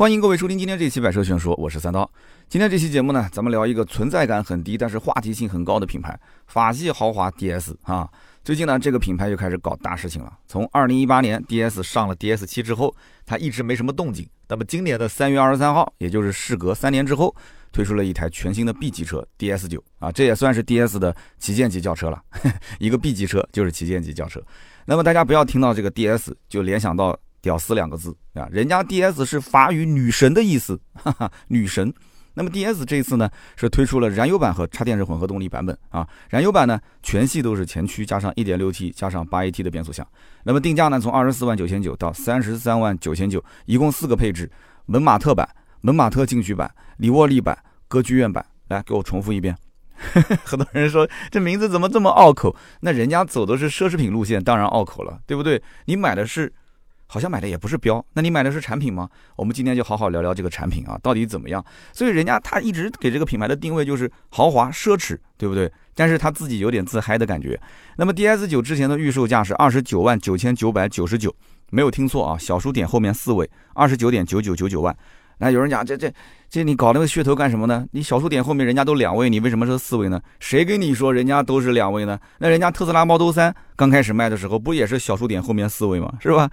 欢迎各位收听今天这期《百车全说》，我是三刀。今天这期节目呢，咱们聊一个存在感很低，但是话题性很高的品牌——法系豪华 DS 啊。最近呢，这个品牌又开始搞大事情了。从2018年 DS 上了 DS 七之后，它一直没什么动静。那么今年的三月二十三号，也就是事隔三年之后，推出了一台全新的 B 级车 DS 九啊，这也算是 DS 的旗舰级轿车了。一个 B 级车就是旗舰级轿车。那么大家不要听到这个 DS 就联想到。屌丝两个字啊，人家 DS 是法语女神的意思，哈哈，女神。那么 DS 这一次呢，是推出了燃油版和插电式混合动力版本啊。燃油版呢，全系都是前驱加上 1.6T 加上 8AT 的变速箱。那么定价呢，从24万九千九到33万九千九，一共四个配置：门马特版、门马特进取版、里沃利版、歌剧院版。来，给我重复一遍。很多人说这名字怎么这么拗口？那人家走的是奢侈品路线，当然拗口了，对不对？你买的是。好像买的也不是标，那你买的是产品吗？我们今天就好好聊聊这个产品啊，到底怎么样？所以人家他一直给这个品牌的定位就是豪华奢侈，对不对？但是他自己有点自嗨的感觉。那么 DS 九之前的预售价是二十九万九千九百九十九，没有听错啊，小数点后面四位，二十九点九九九九万。那有人讲这这这你搞那个噱头干什么呢？你小数点后面人家都两位，你为什么是四位呢？谁跟你说人家都是两位呢？那人家特斯拉 Model 3刚开始卖的时候不也是小数点后面四位吗？是吧？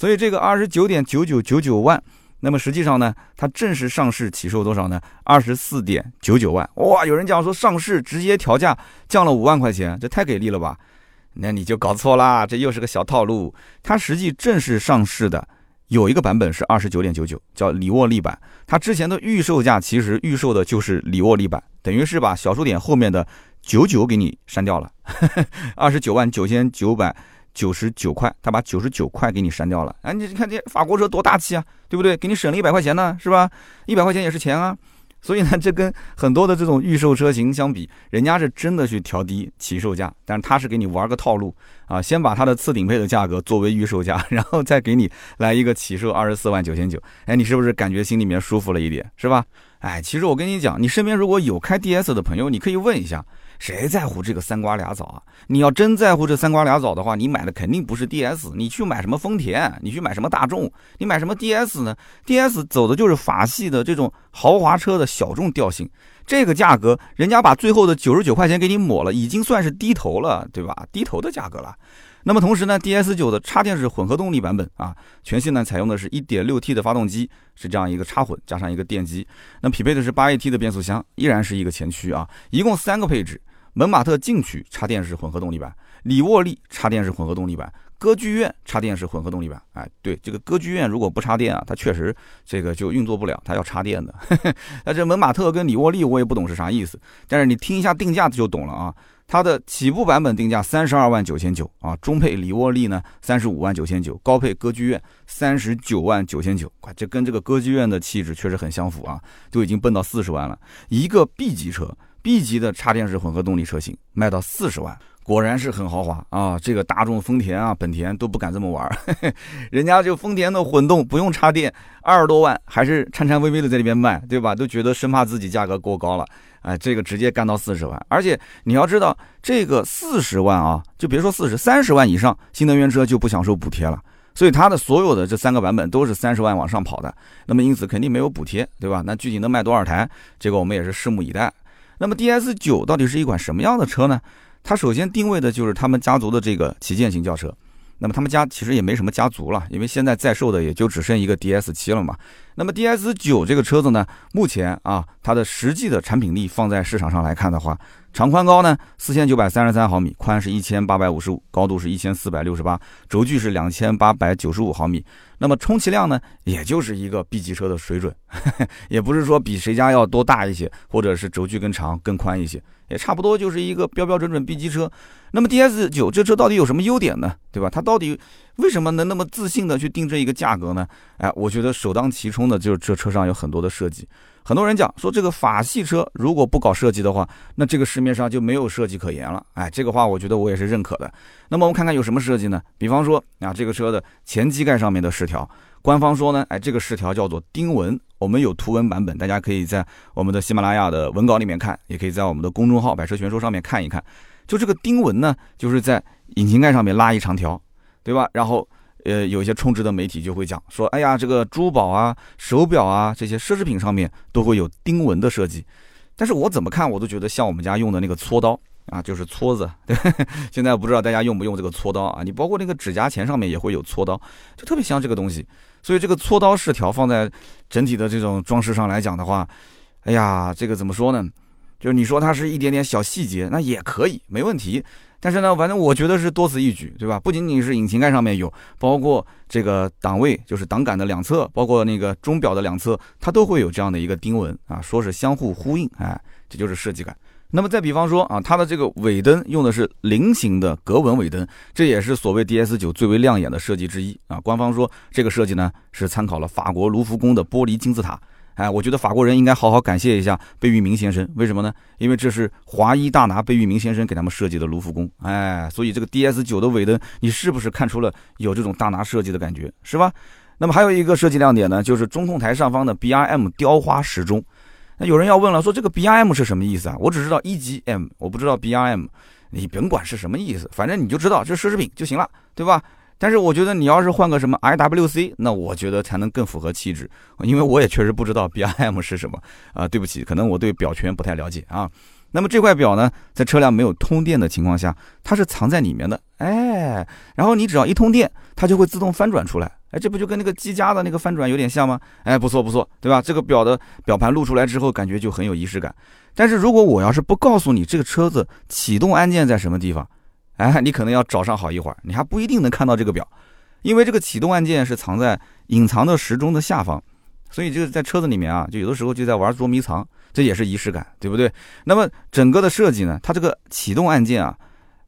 所以这个二十九点九九九九万，那么实际上呢，它正式上市起售多少呢？二十四点九九万。哇，有人讲说上市直接调价降了五万块钱，这太给力了吧？那你就搞错啦，这又是个小套路。它实际正式上市的有一个版本是二十九点九九，叫里沃利版。它之前的预售价其实预售的就是里沃利版，等于是把小数点后面的九九给你删掉了，二十九万九千九百。九十九块，他把九十九块给你删掉了。哎，你看这法国车多大气啊，对不对？给你省了一百块钱呢，是吧？一百块钱也是钱啊。所以呢，这跟很多的这种预售车型相比，人家是真的去调低起售价，但是他是给你玩个套路啊，先把他的次顶配的价格作为预售价，然后再给你来一个起售二十四万九千九。哎，你是不是感觉心里面舒服了一点，是吧？哎，其实我跟你讲，你身边如果有开 DS 的朋友，你可以问一下。谁在乎这个三瓜俩枣啊？你要真在乎这三瓜俩枣的话，你买的肯定不是 DS，你去买什么丰田？你去买什么大众？你买什么 DS 呢？DS 走的就是法系的这种豪华车的小众调性，这个价格，人家把最后的九十九块钱给你抹了，已经算是低头了，对吧？低头的价格了。那么同时呢，DS 九的插电式混合动力版本啊，全系呢采用的是一点六 T 的发动机，是这样一个插混加上一个电机，那匹配的是八 AT 的变速箱，依然是一个前驱啊，一共三个配置。门马特进取插电式混合动力版，里沃利插电式混合动力版，歌剧院插电式混合动力版。哎，对，这个歌剧院如果不插电啊，它确实这个就运作不了，它要插电的。那这门马特跟里沃利我也不懂是啥意思，但是你听一下定价就懂了啊。它的起步版本定价三十二万九千九啊，中配里沃利呢三十五万九千九，高配歌剧院三十九万九千九。这跟这个歌剧院的气质确实很相符啊，都已经奔到四十万了，一个 B 级车。B 级的插电式混合动力车型卖到四十万，果然是很豪华啊！这个大众、丰田啊、本田都不敢这么玩，人家就丰田的混动不用插电，二十多万还是颤颤巍巍的在那边卖，对吧？都觉得生怕自己价格过高了，哎，这个直接干到四十万。而且你要知道，这个四十万啊，就别说四十，三十万以上新能源车就不享受补贴了。所以它的所有的这三个版本都是三十万往上跑的，那么因此肯定没有补贴，对吧？那具体能卖多少台，这个我们也是拭目以待。那么 DS 九到底是一款什么样的车呢？它首先定位的就是他们家族的这个旗舰型轿车。那么他们家其实也没什么家族了，因为现在在售的也就只剩一个 DS 七了嘛。那么 DS 九这个车子呢，目前啊，它的实际的产品力放在市场上来看的话，长宽高呢四千九百三十三毫米，宽是一千八百五十五，高度是一千四百六十八，轴距是两千八百九十五毫米。那么充其量呢，也就是一个 B 级车的水准，也不是说比谁家要多大一些，或者是轴距更长更宽一些。也差不多就是一个标标准准 B 级车，那么 DS 九这车到底有什么优点呢？对吧？它到底为什么能那么自信的去定这一个价格呢？哎，我觉得首当其冲的就是这车上有很多的设计。很多人讲说这个法系车如果不搞设计的话，那这个市面上就没有设计可言了。哎，这个话我觉得我也是认可的。那么我们看看有什么设计呢？比方说啊，这个车的前机盖上面的饰条。官方说呢，哎，这个饰条叫做钉纹，我们有图文版本，大家可以在我们的喜马拉雅的文稿里面看，也可以在我们的公众号“百车全说”上面看一看。就这个钉纹呢，就是在引擎盖上面拉一长条，对吧？然后呃，有一些充值的媒体就会讲说，哎呀，这个珠宝啊、手表啊这些奢侈品上面都会有钉纹的设计。但是我怎么看我都觉得像我们家用的那个搓刀啊，就是搓子。对，现在不知道大家用不用这个搓刀啊？你包括那个指甲钳上面也会有搓刀，就特别像这个东西。所以这个搓刀饰条放在整体的这种装饰上来讲的话，哎呀，这个怎么说呢？就是你说它是一点点小细节，那也可以，没问题。但是呢，反正我觉得是多此一举，对吧？不仅仅是引擎盖上面有，包括这个档位，就是档杆的两侧，包括那个钟表的两侧，它都会有这样的一个钉纹啊，说是相互呼应，哎，这就是设计感。那么再比方说啊，它的这个尾灯用的是菱形的格纹尾灯，这也是所谓 DS 九最为亮眼的设计之一啊。官方说这个设计呢是参考了法国卢浮宫的玻璃金字塔。哎，我觉得法国人应该好好感谢一下贝聿铭先生，为什么呢？因为这是华裔大拿贝聿铭先生给他们设计的卢浮宫。哎，所以这个 DS 九的尾灯，你是不是看出了有这种大拿设计的感觉，是吧？那么还有一个设计亮点呢，就是中控台上方的 BRM 雕花时钟。那有人要问了，说这个 BRM 是什么意思啊？我只知道一级 M，我不知道 BRM，你甭管是什么意思，反正你就知道这是奢侈品就行了，对吧？但是我觉得你要是换个什么 IWC，那我觉得才能更符合气质，因为我也确实不知道 BIM 是什么啊，对不起，可能我对表圈不太了解啊。那么这块表呢，在车辆没有通电的情况下，它是藏在里面的，哎，然后你只要一通电，它就会自动翻转出来，哎，这不就跟那个积家的那个翻转有点像吗？哎，不错不错，对吧？这个表的表盘露出来之后，感觉就很有仪式感。但是如果我要是不告诉你这个车子启动按键在什么地方？哎，你可能要找上好一会儿，你还不一定能看到这个表，因为这个启动按键是藏在隐藏的时钟的下方，所以这个在车子里面啊，就有的时候就在玩捉迷藏，这也是仪式感，对不对？那么整个的设计呢，它这个启动按键啊，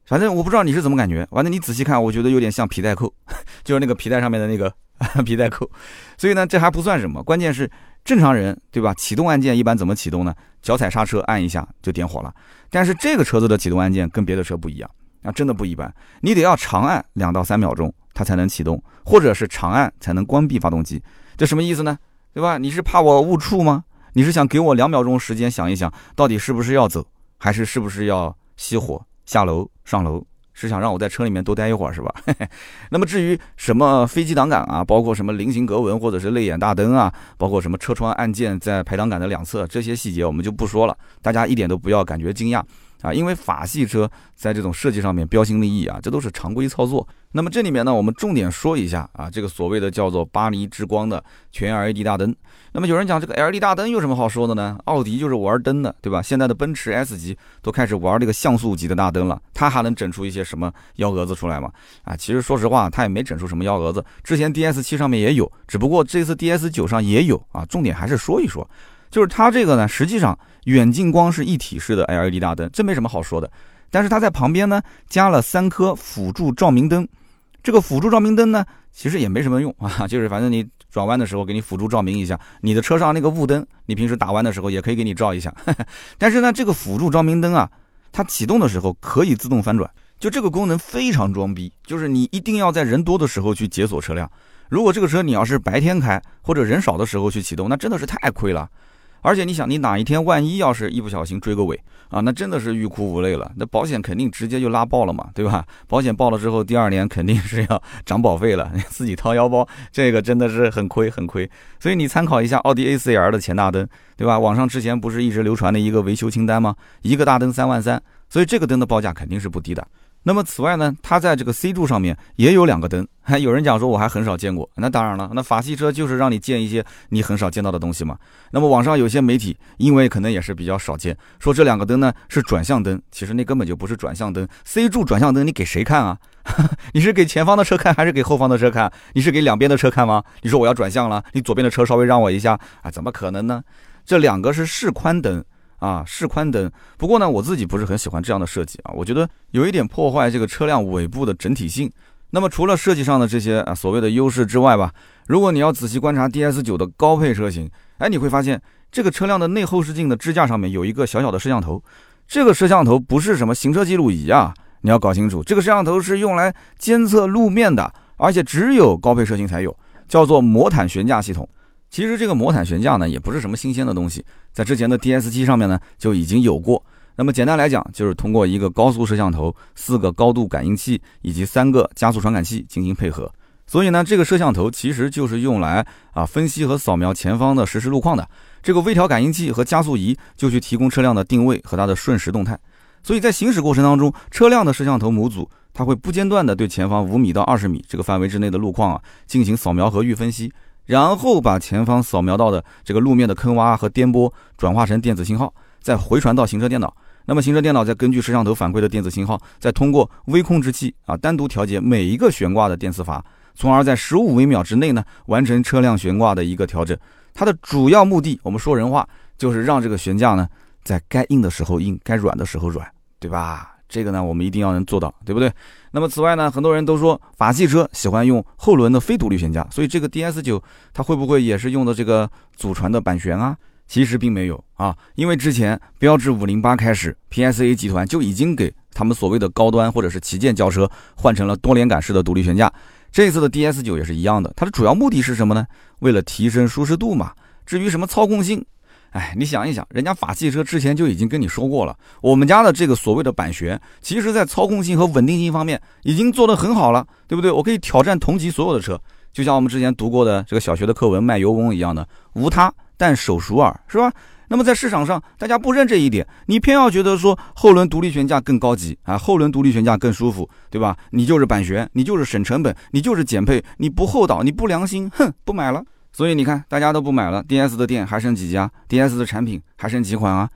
反正我不知道你是怎么感觉，反正你仔细看，我觉得有点像皮带扣，就是那个皮带上面的那个 皮带扣，所以呢，这还不算什么，关键是正常人对吧？启动按键一般怎么启动呢？脚踩刹车按一下就点火了，但是这个车子的启动按键跟别的车不一样。啊，真的不一般，你得要长按两到三秒钟，它才能启动，或者是长按才能关闭发动机。这什么意思呢？对吧？你是怕我误触吗？你是想给我两秒钟时间想一想，到底是不是要走，还是是不是要熄火下楼上楼？是想让我在车里面多待一会儿是吧？那么至于什么飞机挡杆啊，包括什么菱形格纹或者是泪眼大灯啊，包括什么车窗按键在排挡杆的两侧，这些细节我们就不说了，大家一点都不要感觉惊讶。啊，因为法系车在这种设计上面标新立异啊，这都是常规操作。那么这里面呢，我们重点说一下啊，这个所谓的叫做巴黎之光的全 LED 大灯。那么有人讲这个 LED 大灯有什么好说的呢？奥迪就是玩灯的，对吧？现在的奔驰 S 级都开始玩这个像素级的大灯了，它还能整出一些什么幺蛾子出来吗？啊，其实说实话，它也没整出什么幺蛾子。之前 DS 七上面也有，只不过这次 DS 九上也有啊。重点还是说一说。就是它这个呢，实际上远近光是一体式的 LED 大灯，这没什么好说的。但是它在旁边呢加了三颗辅助照明灯，这个辅助照明灯呢其实也没什么用 啊，就是反正你转弯的时候给你辅助照明一下，你的车上那个雾灯，你平时打弯的时候也可以给你照一下。但是呢，这个辅助照明灯啊，它启动的时候可以自动翻转，就这个功能非常装逼，就是你一定要在人多的时候去解锁车辆。如果这个车你要是白天开或者人少的时候去启动，那真的是太亏了。而且你想，你哪一天万一要是一不小心追个尾啊，那真的是欲哭无泪了。那保险肯定直接就拉爆了嘛，对吧？保险爆了之后，第二年肯定是要涨保费了，自己掏腰包，这个真的是很亏很亏。所以你参考一下奥迪 A4L 的前大灯，对吧？网上之前不是一直流传的一个维修清单吗？一个大灯三万三，所以这个灯的报价肯定是不低的。那么此外呢，它在这个 C 柱上面也有两个灯，还有人讲说我还很少见过。那当然了，那法系车就是让你见一些你很少见到的东西嘛。那么网上有些媒体，因为可能也是比较少见，说这两个灯呢是转向灯，其实那根本就不是转向灯。C 柱转向灯你给谁看啊？你是给前方的车看还是给后方的车看？你是给两边的车看吗？你说我要转向了，你左边的车稍微让我一下啊？怎么可能呢？这两个是示宽灯。啊，示宽灯。不过呢，我自己不是很喜欢这样的设计啊，我觉得有一点破坏这个车辆尾部的整体性。那么除了设计上的这些啊所谓的优势之外吧，如果你要仔细观察 DS 九的高配车型，哎，你会发现这个车辆的内后视镜的支架上面有一个小小的摄像头。这个摄像头不是什么行车记录仪啊，你要搞清楚，这个摄像头是用来监测路面的，而且只有高配车型才有，叫做魔毯悬架系统。其实这个魔毯悬架呢，也不是什么新鲜的东西，在之前的 DS 七上面呢就已经有过。那么简单来讲，就是通过一个高速摄像头、四个高度感应器以及三个加速传感器进行配合。所以呢，这个摄像头其实就是用来啊分析和扫描前方的实时路况的。这个微调感应器和加速仪就去提供车辆的定位和它的瞬时动态。所以在行驶过程当中，车辆的摄像头模组它会不间断的对前方五米到二十米这个范围之内的路况啊进行扫描和预分析，然后把前方扫描到的这个路面的坑洼和颠簸转化成电子信号，再回传到行车电脑。那么行车电脑再根据摄像头反馈的电子信号，再通过微控制器啊单独调节每一个悬挂的电磁阀。从而在十五微秒之内呢，完成车辆悬挂的一个调整。它的主要目的，我们说人话，就是让这个悬架呢，在该硬的时候硬，该软的时候软，对吧？这个呢，我们一定要能做到，对不对？那么此外呢，很多人都说法系车喜欢用后轮的非独立悬架，所以这个 DS 九它会不会也是用的这个祖传的板悬啊？其实并没有啊，因为之前标致五零八开始，PSA 集团就已经给他们所谓的高端或者是旗舰轿车换成了多连杆式的独立悬架。这次的 DS 九也是一样的，它的主要目的是什么呢？为了提升舒适度嘛。至于什么操控性，哎，你想一想，人家法系车之前就已经跟你说过了，我们家的这个所谓的板悬，其实在操控性和稳定性方面已经做得很好了，对不对？我可以挑战同级所有的车，就像我们之前读过的这个小学的课文《卖油翁》一样的，无他，但手熟耳，是吧？那么在市场上，大家不认这一点，你偏要觉得说后轮独立悬架更高级啊，后轮独立悬架更舒服，对吧？你就是板悬，你就是省成本，你就是减配，你不厚道，你不良心，哼，不买了。所以你看，大家都不买了，DS 的店还剩几家？DS 的产品还剩几款啊？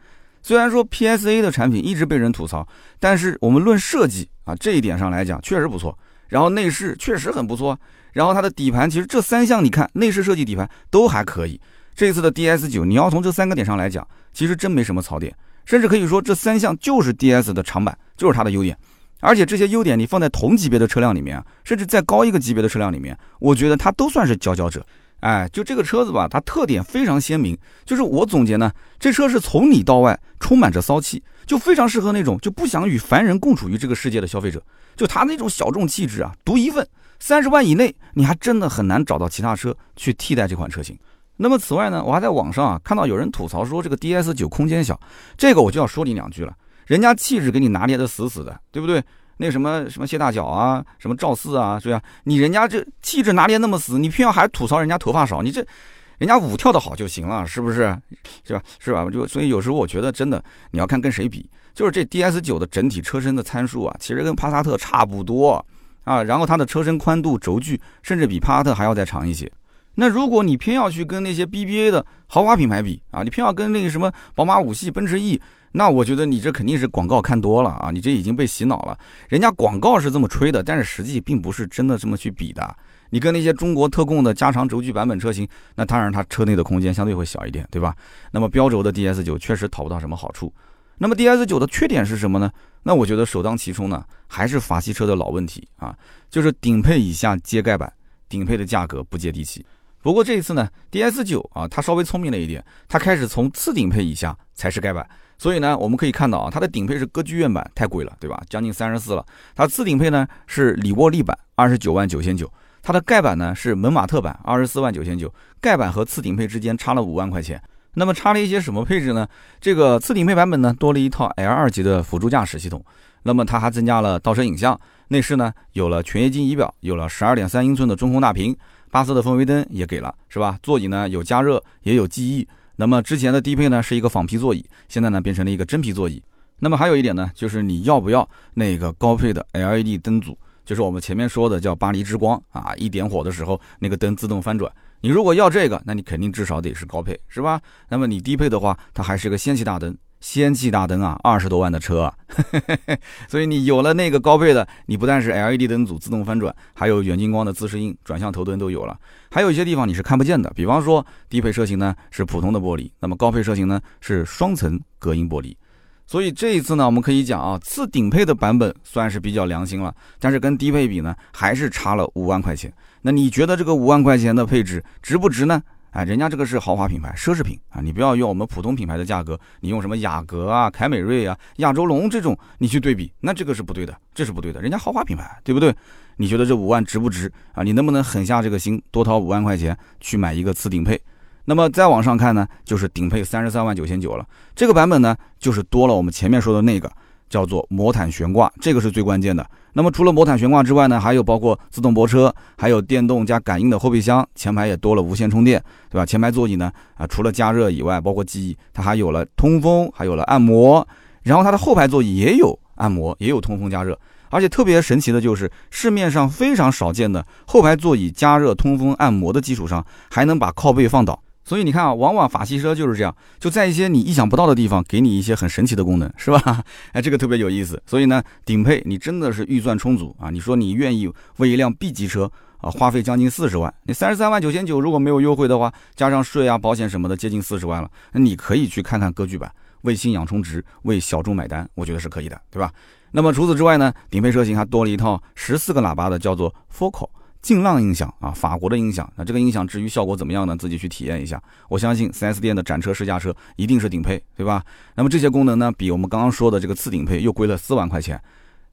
虽然说 PSA 的产品一直被人吐槽，但是我们论设计啊这一点上来讲，确实不错。然后内饰确实很不错，然后它的底盘其实这三项你看，内饰设计、底盘都还可以。这次的 DS 九，你要从这三个点上来讲，其实真没什么槽点，甚至可以说这三项就是 DS 的长板，就是它的优点。而且这些优点你放在同级别的车辆里面，甚至再高一个级别的车辆里面，我觉得它都算是佼佼者。哎，就这个车子吧，它特点非常鲜明，就是我总结呢，这车是从里到外充满着骚气，就非常适合那种就不想与凡人共处于这个世界的消费者。就它那种小众气质啊，独一份。三十万以内，你还真的很难找到其他车去替代这款车型。那么此外呢，我还在网上啊看到有人吐槽说这个 DS 九空间小，这个我就要说你两句了。人家气质给你拿捏的死死的，对不对？那什么什么谢大脚啊，什么赵四啊，是吧？你人家这气质拿捏那么死，你偏要还吐槽人家头发少，你这人家舞跳的好就行了，是不是？是吧？是吧？就所以有时候我觉得真的你要看跟谁比，就是这 DS 九的整体车身的参数啊，其实跟帕萨特差不多啊，然后它的车身宽度、轴距甚至比帕萨特还要再长一些。那如果你偏要去跟那些 BBA 的豪华品牌比啊，你偏要跟那个什么宝马五系、奔驰 E，那我觉得你这肯定是广告看多了啊，你这已经被洗脑了。人家广告是这么吹的，但是实际并不是真的这么去比的。你跟那些中国特供的加长轴距版本车型，那当然它车内的空间相对会小一点，对吧？那么标轴的 DS 九确实讨不到什么好处。那么 DS 九的缺点是什么呢？那我觉得首当其冲呢，还是法系车的老问题啊，就是顶配以下皆盖板，顶配的价格不接地气。不过这一次呢，DS 九啊，它稍微聪明了一点，它开始从次顶配以下才是盖板。所以呢，我们可以看到啊，它的顶配是歌剧院版，太贵了，对吧？将近三十四了。它次顶配呢是里沃利版，二十九万九千九。它的盖板呢是门马特版，二十四万九千九。盖板和次顶配之间差了五万块钱。那么差了一些什么配置呢？这个次顶配版本呢多了一套 L 二级的辅助驾驶系统。那么它还增加了倒车影像，内饰呢有了全液晶仪表，有了十二点三英寸的中控大屏。八色的氛围灯也给了，是吧？座椅呢有加热，也有记忆。那么之前的低配呢是一个仿皮座椅，现在呢变成了一个真皮座椅。那么还有一点呢，就是你要不要那个高配的 LED 灯组？就是我们前面说的叫巴黎之光啊，一点火的时候那个灯自动翻转。你如果要这个，那你肯定至少得是高配，是吧？那么你低配的话，它还是个氙气大灯。氙气大灯啊，二十多万的车，所以你有了那个高配的，你不但是 LED 灯组自动翻转，还有远近光的自适应转向头灯都有了。还有一些地方你是看不见的，比方说低配车型呢是普通的玻璃，那么高配车型呢是双层隔音玻璃。所以这一次呢，我们可以讲啊，次顶配的版本算是比较良心了，但是跟低配比呢，还是差了五万块钱。那你觉得这个五万块钱的配置值不值呢？哎，人家这个是豪华品牌、奢侈品啊！你不要用我们普通品牌的价格，你用什么雅阁啊、凯美瑞啊、亚洲龙这种，你去对比，那这个是不对的，这是不对的。人家豪华品牌，对不对？你觉得这五万值不值啊？你能不能狠下这个心，多掏五万块钱去买一个次顶配？那么再往上看呢，就是顶配三十三万九千九了。这个版本呢，就是多了我们前面说的那个叫做魔毯悬挂，这个是最关键的。那么除了魔毯悬挂之外呢，还有包括自动泊车，还有电动加感应的后备箱，前排也多了无线充电，对吧？前排座椅呢，啊，除了加热以外，包括记忆，它还有了通风，还有了按摩，然后它的后排座椅也有按摩，也有通风加热，而且特别神奇的就是市面上非常少见的后排座椅加热、通风、按摩的基础上，还能把靠背放倒。所以你看啊，往往法系车就是这样，就在一些你意想不到的地方，给你一些很神奇的功能，是吧？哎，这个特别有意思。所以呢，顶配你真的是预算充足啊，你说你愿意为一辆 B 级车啊花费将近四十万，你三十三万九千九如果没有优惠的话，加上税啊、保险什么的，接近四十万了，那你可以去看看歌剧版，为信仰充值，为小众买单，我觉得是可以的，对吧？那么除此之外呢，顶配车型还多了一套十四个喇叭的，叫做 Focal。劲浪音响啊，法国的音响，那这个音响至于效果怎么样呢？自己去体验一下。我相信 4S 店的展车试驾车一定是顶配，对吧？那么这些功能呢，比我们刚刚说的这个次顶配又贵了四万块钱。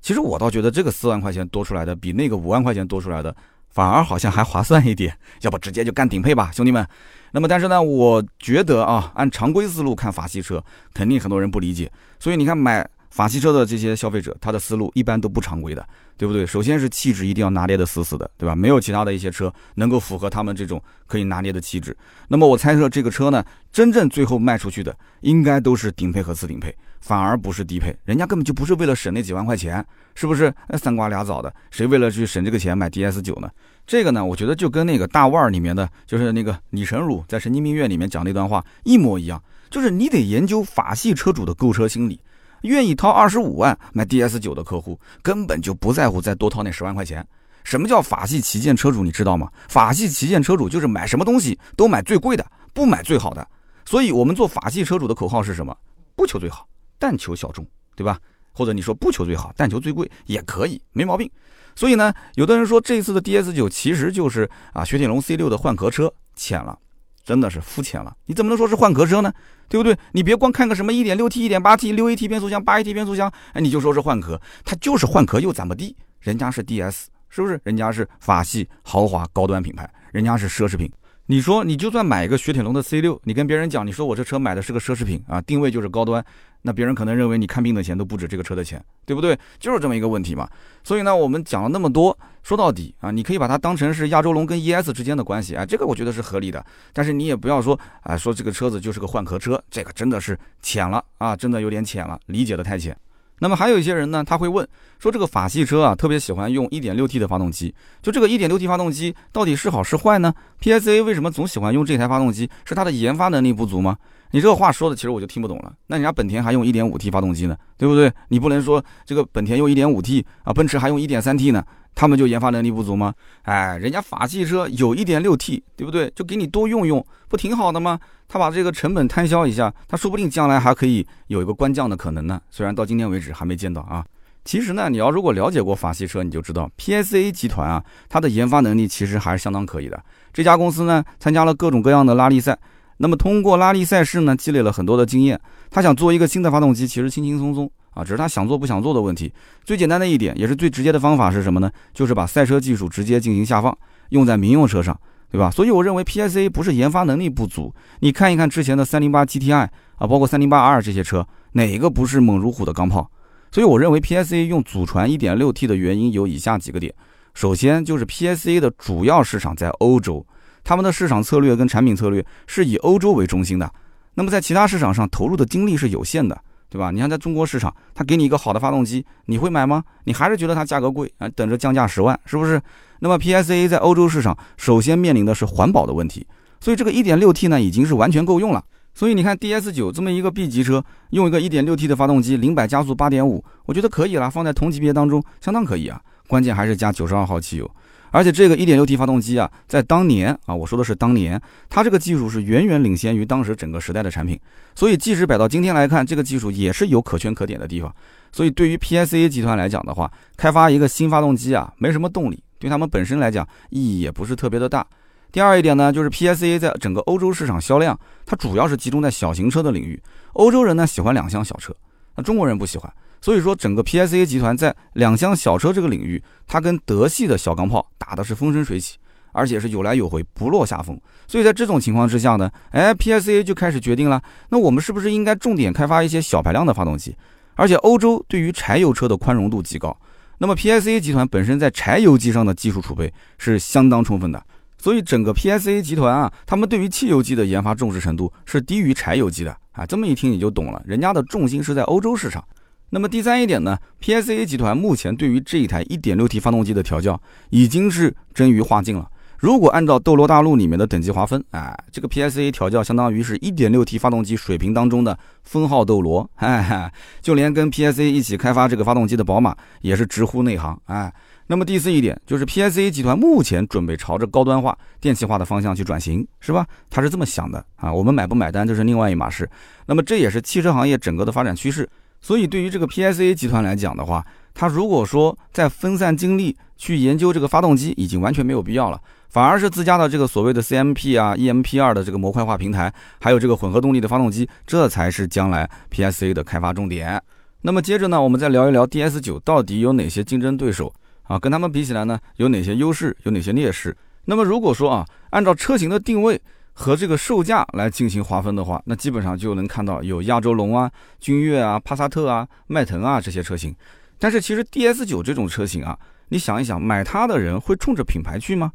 其实我倒觉得这个四万块钱多出来的，比那个五万块钱多出来的反而好像还划算一点。要不直接就干顶配吧，兄弟们。那么但是呢，我觉得啊，按常规思路看法系车，肯定很多人不理解。所以你看买。法系车的这些消费者，他的思路一般都不常规的，对不对？首先是气质一定要拿捏的死死的，对吧？没有其他的一些车能够符合他们这种可以拿捏的气质。那么我猜测这个车呢，真正最后卖出去的应该都是顶配和次顶配，反而不是低配。人家根本就不是为了省那几万块钱，是不是？那三瓜俩枣的，谁为了去省这个钱买 DS 九呢？这个呢，我觉得就跟那个大腕儿里面的，就是那个李成儒在神经病院里面讲那段话一模一样，就是你得研究法系车主的购车心理。愿意掏二十五万买 DS 九的客户，根本就不在乎再多掏那十万块钱。什么叫法系旗舰车主？你知道吗？法系旗舰车主就是买什么东西都买最贵的，不买最好的。所以，我们做法系车主的口号是什么？不求最好，但求小众，对吧？或者你说不求最好，但求最贵也可以，没毛病。所以呢，有的人说这次的 DS 九其实就是啊雪铁龙 C 六的换壳车，浅了。真的是肤浅了，你怎么能说是换壳车呢？对不对？你别光看个什么一点六 T、一点八 T、六 AT 变速箱、八 AT 变速箱，哎，你就说是换壳，它就是换壳又怎么地？人家是 DS，是不是？人家是法系豪华高端品牌，人家是奢侈品。你说你就算买一个雪铁龙的 C 六，你跟别人讲，你说我这车买的是个奢侈品啊，定位就是高端。那别人可能认为你看病的钱都不止这个车的钱，对不对？就是这么一个问题嘛。所以呢，我们讲了那么多，说到底啊，你可以把它当成是亚洲龙跟 ES 之间的关系啊，这个我觉得是合理的。但是你也不要说啊，说这个车子就是个换壳车，这个真的是浅了啊，真的有点浅了，理解的太浅。那么还有一些人呢，他会问说，这个法系车啊，特别喜欢用 1.6T 的发动机，就这个 1.6T 发动机到底是好是坏呢？PSA 为什么总喜欢用这台发动机？是它的研发能力不足吗？你这个话说的，其实我就听不懂了。那人家本田还用 1.5T 发动机呢，对不对？你不能说这个本田用 1.5T 啊，奔驰还用 1.3T 呢，他们就研发能力不足吗？哎，人家法系车有 1.6T，对不对？就给你多用用，不挺好的吗？他把这个成本摊销一下，他说不定将来还可以有一个官降的可能呢。虽然到今天为止还没见到啊。其实呢，你要如果了解过法系车，你就知道 PSA 集团啊，它的研发能力其实还是相当可以的。这家公司呢，参加了各种各样的拉力赛。那么通过拉力赛事呢，积累了很多的经验。他想做一个新的发动机，其实轻轻松松啊，只是他想做不想做的问题。最简单的一点，也是最直接的方法是什么呢？就是把赛车技术直接进行下放，用在民用车上，对吧？所以我认为 PSA 不是研发能力不足。你看一看之前的308 GTI 啊，包括308 R 这些车，哪个不是猛如虎的钢炮？所以我认为 PSA 用祖传 1.6T 的原因有以下几个点。首先就是 PSA 的主要市场在欧洲。他们的市场策略跟产品策略是以欧洲为中心的，那么在其他市场上投入的精力是有限的，对吧？你看在中国市场，他给你一个好的发动机，你会买吗？你还是觉得它价格贵啊？等着降价十万，是不是？那么 PSA 在欧洲市场首先面临的是环保的问题，所以这个 1.6T 呢已经是完全够用了。所以你看 DS9 这么一个 B 级车，用一个 1.6T 的发动机，零百加速8.5，我觉得可以了，放在同级别当中相当可以啊。关键还是加92号汽油。而且这个 1.6T 发动机啊，在当年啊，我说的是当年，它这个技术是远远领先于当时整个时代的产品，所以即使摆到今天来看，这个技术也是有可圈可点的地方。所以对于 PSA 集团来讲的话，开发一个新发动机啊，没什么动力，对他们本身来讲意义也不是特别的大。第二一点呢，就是 PSA 在整个欧洲市场销量，它主要是集中在小型车的领域，欧洲人呢喜欢两厢小车，那中国人不喜欢。所以说，整个 PSA 集团在两厢小车这个领域，它跟德系的小钢炮打的是风生水起，而且是有来有回，不落下风。所以在这种情况之下呢，哎，PSA 就开始决定了，那我们是不是应该重点开发一些小排量的发动机？而且欧洲对于柴油车的宽容度极高。那么 PSA 集团本身在柴油机上的技术储备是相当充分的，所以整个 PSA 集团啊，他们对于汽油机的研发重视程度是低于柴油机的啊。这么一听你就懂了，人家的重心是在欧洲市场。那么第三一点呢，PSA 集团目前对于这一台 1.6T 发动机的调教已经是臻于化境了。如果按照斗罗大陆里面的等级划分，哎，这个 PSA 调教相当于是一点六 T 发动机水平当中的封号斗罗，哎，就连跟 PSA 一起开发这个发动机的宝马也是直呼内行，哎。那么第四一点就是 PSA 集团目前准备朝着高端化、电气化的方向去转型，是吧？他是这么想的啊，我们买不买单这是另外一码事。那么这也是汽车行业整个的发展趋势。所以对于这个 PSA 集团来讲的话，他如果说在分散精力去研究这个发动机，已经完全没有必要了。反而是自家的这个所谓的 CMP 啊、EMP 二的这个模块化平台，还有这个混合动力的发动机，这才是将来 PSA 的开发重点。那么接着呢，我们再聊一聊 DS 九到底有哪些竞争对手啊？跟他们比起来呢，有哪些优势，有哪些劣势？那么如果说啊，按照车型的定位和这个售价来进行划分的话，那基本上就能看到有亚洲龙啊、君越啊、帕萨特啊、迈腾啊这些车型。但是其实 DS 九这种车型啊，你想一想，买它的人会冲着品牌去吗？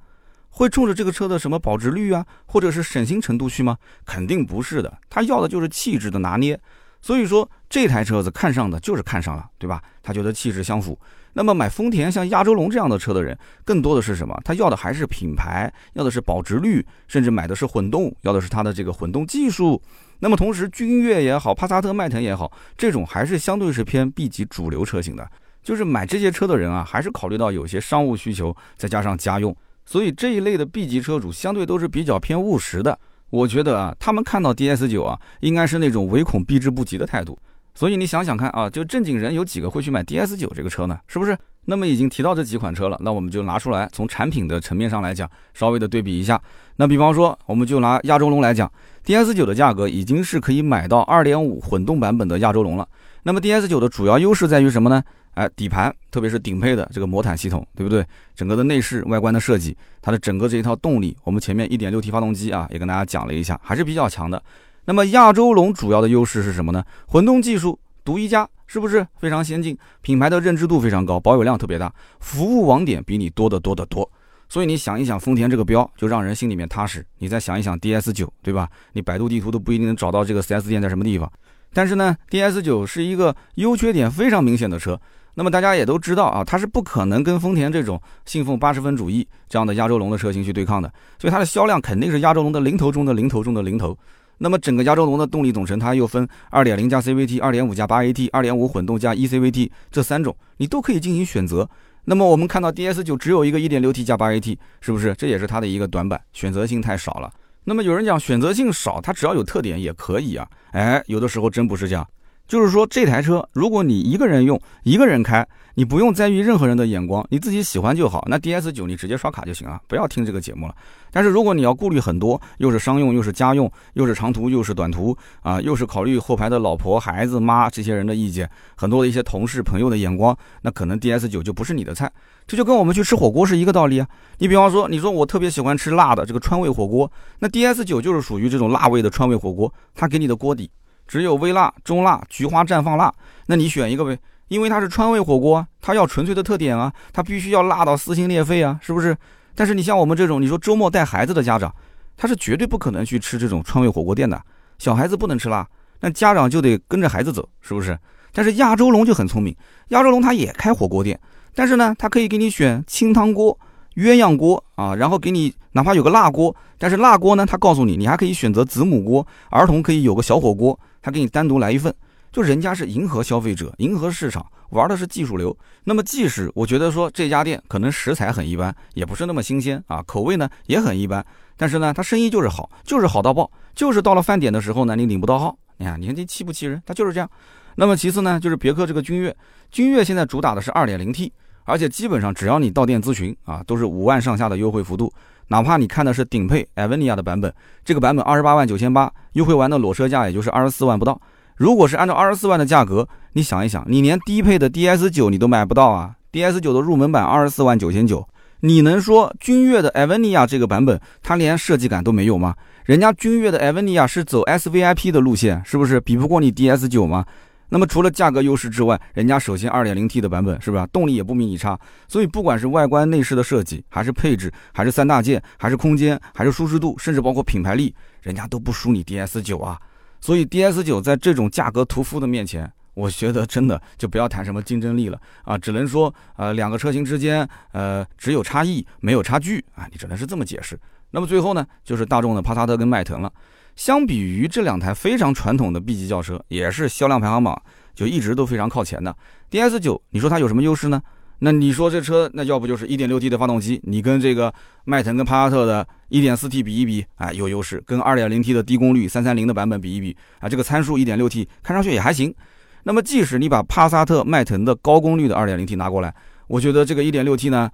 会冲着这个车的什么保值率啊，或者是省心程度去吗？肯定不是的，他要的就是气质的拿捏。所以说这台车子看上的就是看上了，对吧？他觉得气质相符。那么买丰田像亚洲龙这样的车的人，更多的是什么？他要的还是品牌，要的是保值率，甚至买的是混动，要的是它的这个混动技术。那么同时，君越也好，帕萨特、迈腾也好，这种还是相对是偏 B 级主流车型的。就是买这些车的人啊，还是考虑到有些商务需求，再加上家用。所以这一类的 B 级车主相对都是比较偏务实的，我觉得啊，他们看到 DS 九啊，应该是那种唯恐避之不及的态度。所以你想想看啊，就正经人有几个会去买 DS 九这个车呢？是不是？那么已经提到这几款车了，那我们就拿出来从产品的层面上来讲，稍微的对比一下。那比方说，我们就拿亚洲龙来讲，DS 九的价格已经是可以买到2.5混动版本的亚洲龙了。那么 DS 九的主要优势在于什么呢？哎，底盘，特别是顶配的这个魔毯系统，对不对？整个的内饰外观的设计，它的整个这一套动力，我们前面 1.6T 发动机啊，也跟大家讲了一下，还是比较强的。那么亚洲龙主要的优势是什么呢？混动技术独一家，是不是非常先进？品牌的认知度非常高，保有量特别大，服务网点比你多得多得多。所以你想一想，丰田这个标就让人心里面踏实。你再想一想 DS9，对吧？你百度地图都不一定能找到这个 4S 店在什么地方。但是呢，DS9 是一个优缺点非常明显的车。那么大家也都知道啊，它是不可能跟丰田这种信奉八十分主义这样的亚洲龙的车型去对抗的，所以它的销量肯定是亚洲龙的零头中的零头中的零头。那么整个亚洲龙的动力总成，它又分二点零加 CVT、二点五加八 AT、二点五混动加 eCVT 这三种，你都可以进行选择。那么我们看到 DS 就只有一个一点六 T 加八 AT，是不是？这也是它的一个短板，选择性太少了。那么有人讲选择性少，它只要有特点也可以啊。哎，有的时候真不是这样。就是说，这台车如果你一个人用，一个人开，你不用在意任何人的眼光，你自己喜欢就好。那 DS 九你直接刷卡就行了，不要听这个节目了。但是如果你要顾虑很多，又是商用，又是家用，又是长途，又是短途啊，又是考虑后排的老婆、孩子、妈这些人的意见，很多的一些同事朋友的眼光，那可能 DS 九就不是你的菜。这就跟我们去吃火锅是一个道理啊。你比方说，你说我特别喜欢吃辣的这个川味火锅，那 DS 九就是属于这种辣味的川味火锅，它给你的锅底。只有微辣、中辣、菊花绽放辣，那你选一个呗，因为它是川味火锅，它要纯粹的特点啊，它必须要辣到撕心裂肺啊，是不是？但是你像我们这种，你说周末带孩子的家长，他是绝对不可能去吃这种川味火锅店的，小孩子不能吃辣，那家长就得跟着孩子走，是不是？但是亚洲龙就很聪明，亚洲龙它也开火锅店，但是呢，它可以给你选清汤锅。鸳鸯锅啊，然后给你哪怕有个辣锅，但是辣锅呢，他告诉你，你还可以选择子母锅，儿童可以有个小火锅，他给你单独来一份。就人家是迎合消费者，迎合市场，玩的是技术流。那么即使我觉得说这家店可能食材很一般，也不是那么新鲜啊，口味呢也很一般，但是呢，他生意就是好，就是好到爆，就是到了饭点的时候呢，你领不到号。你看，你看这气不气人？他就是这样。那么其次呢，就是别克这个君越，君越现在主打的是二点零 T。而且基本上只要你到店咨询啊，都是五万上下的优惠幅度。哪怕你看的是顶配艾文尼亚的版本，这个版本二十八万九千八，优惠完的裸车价也就是二十四万不到。如果是按照二十四万的价格，你想一想，你连低配的 DS 九你都买不到啊！DS 九的入门版二十四万九千九，你能说君越的艾文尼亚这个版本它连设计感都没有吗？人家君越的艾文尼亚是走 SVIP 的路线，是不是比不过你 DS 九吗？那么除了价格优势之外，人家首先 2.0T 的版本是吧，动力也不比你差，所以不管是外观内饰的设计，还是配置，还是三大件，还是空间，还是舒适度，甚至包括品牌力，人家都不输你 DS9 啊。所以 DS9 在这种价格屠夫的面前，我觉得真的就不要谈什么竞争力了啊，只能说呃两个车型之间呃只有差异没有差距啊，你只能是这么解释。那么最后呢，就是大众的帕萨特跟迈腾了。相比于这两台非常传统的 B 级轿车，也是销量排行榜就一直都非常靠前的 DS9，你说它有什么优势呢？那你说这车那要不就是 1.6T 的发动机，你跟这个迈腾跟帕萨特的 1.4T 比一比，哎有优势；跟 2.0T 的低功率330的版本比一比，啊这个参数 1.6T 看上去也还行。那么即使你把帕萨特、迈腾的高功率的 2.0T 拿过来，我觉得这个 1.6T 呢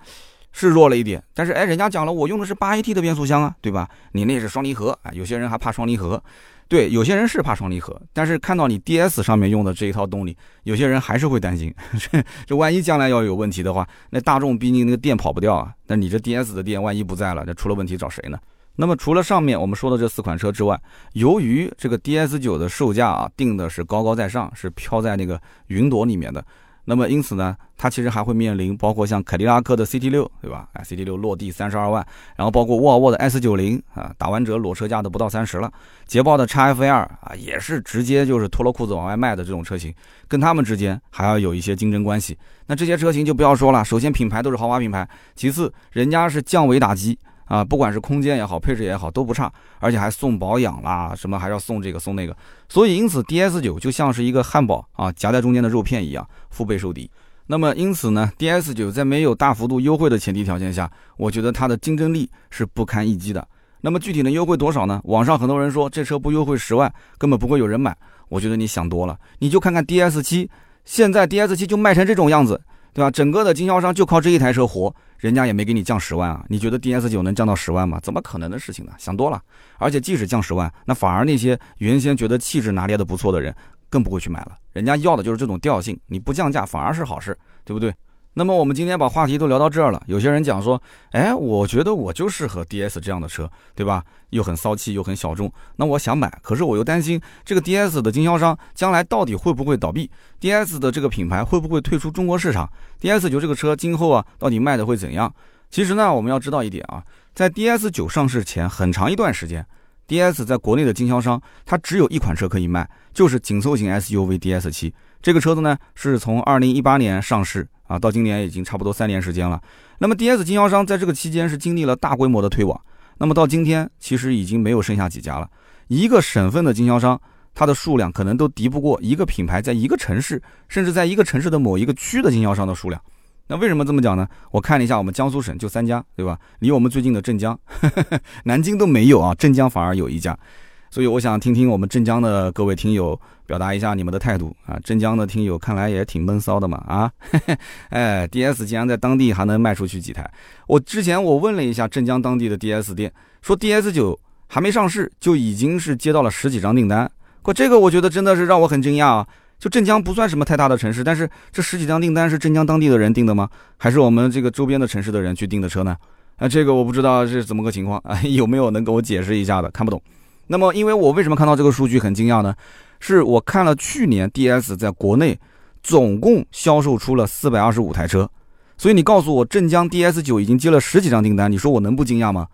是弱了一点。但是哎，人家讲了，我用的是 8AT 的变速箱啊，对吧？你那是双离合啊，有些人还怕双离合。对，有些人是怕双离合，但是看到你 DS 上面用的这一套动力，有些人还是会担心，这万一将来要有问题的话，那大众毕竟那个电跑不掉啊，那你这 DS 的电万一不在了，那出了问题找谁呢？那么除了上面我们说的这四款车之外，由于这个 DS9 的售价啊定的是高高在上，是飘在那个云朵里面的。那么因此呢，它其实还会面临包括像凯迪拉克的 CT 六，对吧？哎，CT 六落地三十二万，然后包括沃尔沃的 S 九零啊，打完折裸车价都不到三十了。捷豹的 x FL 啊，也是直接就是脱了裤子往外卖的这种车型，跟他们之间还要有一些竞争关系。那这些车型就不要说了，首先品牌都是豪华品牌，其次人家是降维打击。啊，不管是空间也好，配置也好，都不差，而且还送保养啦，什么还要送这个送那个，所以因此 DS 九就像是一个汉堡啊，夹在中间的肉片一样，腹背受敌。那么因此呢，DS 九在没有大幅度优惠的前提条件下，我觉得它的竞争力是不堪一击的。那么具体能优惠多少呢？网上很多人说这车不优惠十万根本不会有人买，我觉得你想多了。你就看看 DS 七，现在 DS 七就卖成这种样子。对吧？整个的经销商就靠这一台车活，人家也没给你降十万啊！你觉得 DS 九能降到十万吗？怎么可能的事情呢？想多了。而且即使降十万，那反而那些原先觉得气质拿捏的不错的人，更不会去买了。人家要的就是这种调性，你不降价反而是好事，对不对？那么我们今天把话题都聊到这儿了。有些人讲说，哎，我觉得我就适合 DS 这样的车，对吧？又很骚气，又很小众。那我想买，可是我又担心这个 DS 的经销商将来到底会不会倒闭？DS 的这个品牌会不会退出中国市场？DS 九这个车今后啊，到底卖的会怎样？其实呢，我们要知道一点啊，在 DS 九上市前很长一段时间，DS 在国内的经销商它只有一款车可以卖，就是紧凑型 SUV DS 七。这个车子呢，是从二零一八年上市。啊，到今年已经差不多三年时间了。那么 DS 经销商在这个期间是经历了大规模的推广。那么到今天，其实已经没有剩下几家了。一个省份的经销商，它的数量可能都敌不过一个品牌在一个城市，甚至在一个城市的某一个区的经销商的数量。那为什么这么讲呢？我看了一下，我们江苏省就三家，对吧？离我们最近的镇江、南京都没有啊，镇江反而有一家。所以我想听听我们镇江的各位听友表达一下你们的态度啊！镇江的听友看来也挺闷骚的嘛啊！哎，DS 竟然在当地还能卖出去几台？我之前我问了一下镇江当地的 DS 店，说 DS 九还没上市就已经是接到了十几张订单。可这个我觉得真的是让我很惊讶啊！就镇江不算什么太大的城市，但是这十几张订单是镇江当地的人订的吗？还是我们这个周边的城市的人去订的车呢？啊，这个我不知道是怎么个情况啊！有没有能给我解释一下的？看不懂。那么，因为我为什么看到这个数据很惊讶呢？是我看了去年 DS 在国内总共销售出了四百二十五台车，所以你告诉我镇江 DS 九已经接了十几张订单，你说我能不惊讶吗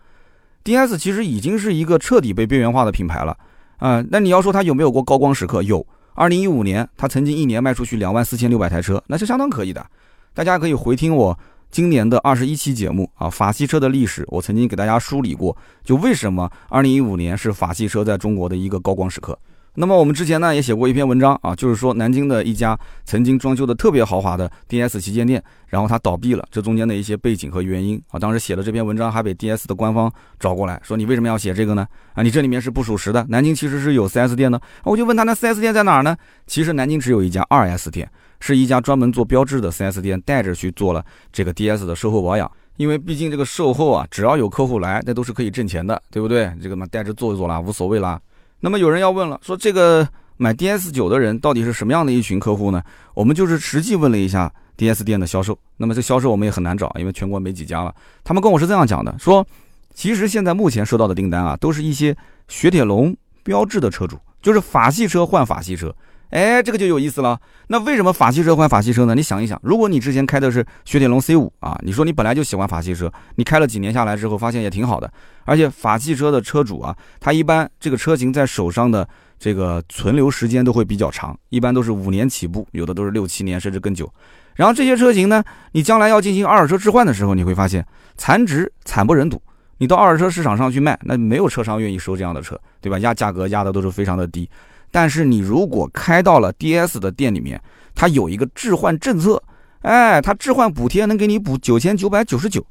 ？DS 其实已经是一个彻底被边缘化的品牌了啊。那你要说它有没有过高光时刻？有，二零一五年它曾经一年卖出去两万四千六百台车，那是相当可以的。大家可以回听我。今年的二十一期节目啊，法系车的历史，我曾经给大家梳理过，就为什么二零一五年是法系车在中国的一个高光时刻。那么我们之前呢也写过一篇文章啊，就是说南京的一家曾经装修的特别豪华的 DS 旗舰店，然后它倒闭了，这中间的一些背景和原因啊，当时写的这篇文章还被 DS 的官方找过来说，你为什么要写这个呢？啊，你这里面是不属实的，南京其实是有 4S 店的。我就问他那 4S 店在哪儿呢？其实南京只有一家 2S 店。是一家专门做标志的 4S 店带着去做了这个 DS 的售后保养，因为毕竟这个售后啊，只要有客户来，那都是可以挣钱的，对不对？这个嘛，带着做一做啦，无所谓啦。那么有人要问了，说这个买 DS 九的人到底是什么样的一群客户呢？我们就是实际问了一下 DS 店的销售，那么这销售我们也很难找，因为全国没几家了。他们跟我是这样讲的，说其实现在目前收到的订单啊，都是一些雪铁龙、标志的车主，就是法系车换法系车。哎，这个就有意思了。那为什么法系车换法系车呢？你想一想，如果你之前开的是雪铁龙 C5 啊，你说你本来就喜欢法系车，你开了几年下来之后，发现也挺好的。而且法系车的车主啊，他一般这个车型在手上的这个存留时间都会比较长，一般都是五年起步，有的都是六七年甚至更久。然后这些车型呢，你将来要进行二手车置换的时候，你会发现残值惨不忍睹。你到二手车市场上去卖，那没有车商愿意收这样的车，对吧？压价格压的都是非常的低。但是你如果开到了 DS 的店里面，它有一个置换政策，哎，它置换补贴能给你补九千九百九十九。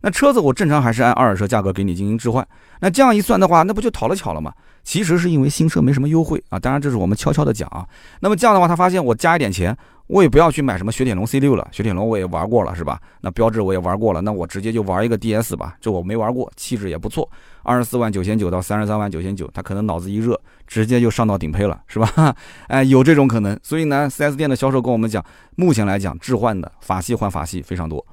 那车子我正常还是按二手车价格给你进行置换，那这样一算的话，那不就讨了巧了吗？其实是因为新车没什么优惠啊，当然这是我们悄悄的讲啊。那么这样的话，他发现我加一点钱，我也不要去买什么雪铁龙 C 六了，雪铁龙我也玩过了是吧？那标致我也玩过了，那我直接就玩一个 DS 吧，这我没玩过，气质也不错，二十四万九千九到三十三万九千九，他可能脑子一热，直接就上到顶配了是吧？哎，有这种可能，所以呢，4S 店的销售跟我们讲，目前来讲置换的法系换法系非常多。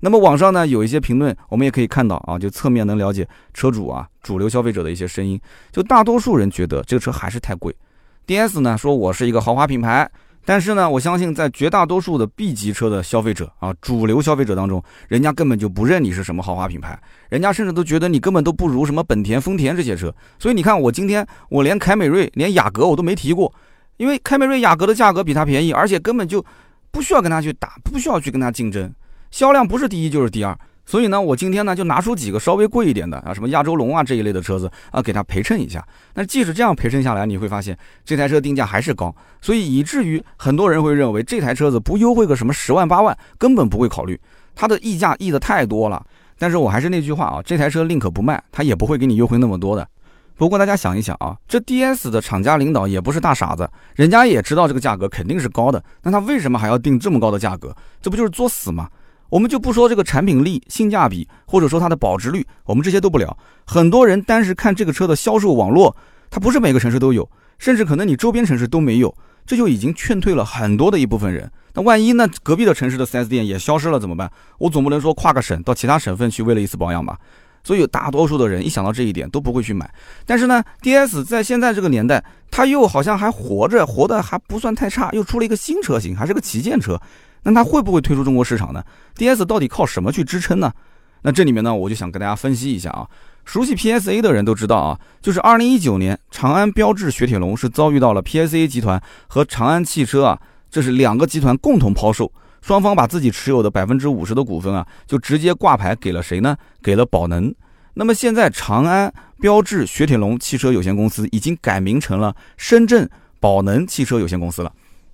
那么网上呢有一些评论，我们也可以看到啊，就侧面能了解车主啊、主流消费者的一些声音。就大多数人觉得这个车还是太贵。DS 呢说我是一个豪华品牌，但是呢，我相信在绝大多数的 B 级车的消费者啊、主流消费者当中，人家根本就不认你是什么豪华品牌，人家甚至都觉得你根本都不如什么本田、丰田这些车。所以你看，我今天我连凯美瑞、连雅阁我都没提过，因为凯美瑞、雅阁的价格比它便宜，而且根本就不需要跟它去打，不需要去跟它竞争。销量不是第一就是第二，所以呢，我今天呢就拿出几个稍微贵一点的啊，什么亚洲龙啊这一类的车子啊，给它陪衬一下。那即使这样陪衬下来，你会发现这台车定价还是高，所以以至于很多人会认为这台车子不优惠个什么十万八万，根本不会考虑。它的溢价溢的太多了。但是我还是那句话啊，这台车宁可不卖，它也不会给你优惠那么多的。不过大家想一想啊，这 DS 的厂家领导也不是大傻子，人家也知道这个价格肯定是高的，那他为什么还要定这么高的价格？这不就是作死吗？我们就不说这个产品力、性价比，或者说它的保值率，我们这些都不聊。很多人单是看这个车的销售网络，它不是每个城市都有，甚至可能你周边城市都没有，这就已经劝退了很多的一部分人。那万一呢，隔壁的城市的 4S 店也消失了怎么办？我总不能说跨个省到其他省份去为了一次保养吧？所以大多数的人一想到这一点都不会去买。但是呢，DS 在现在这个年代，它又好像还活着，活的还不算太差，又出了一个新车型，还是个旗舰车。那它会不会退出中国市场呢？DS 到底靠什么去支撑呢？那这里面呢，我就想跟大家分析一下啊。熟悉 PSA 的人都知道啊，就是2019年，长安标致雪铁龙是遭遇到了 PSA 集团和长安汽车啊，这是两个集团共同抛售，双方把自己持有的百分之五十的股份啊，就直接挂牌给了谁呢？给了宝能。那么现在，长安标致雪铁龙汽车有限公司已经改名成了深圳宝能汽车有限公司了。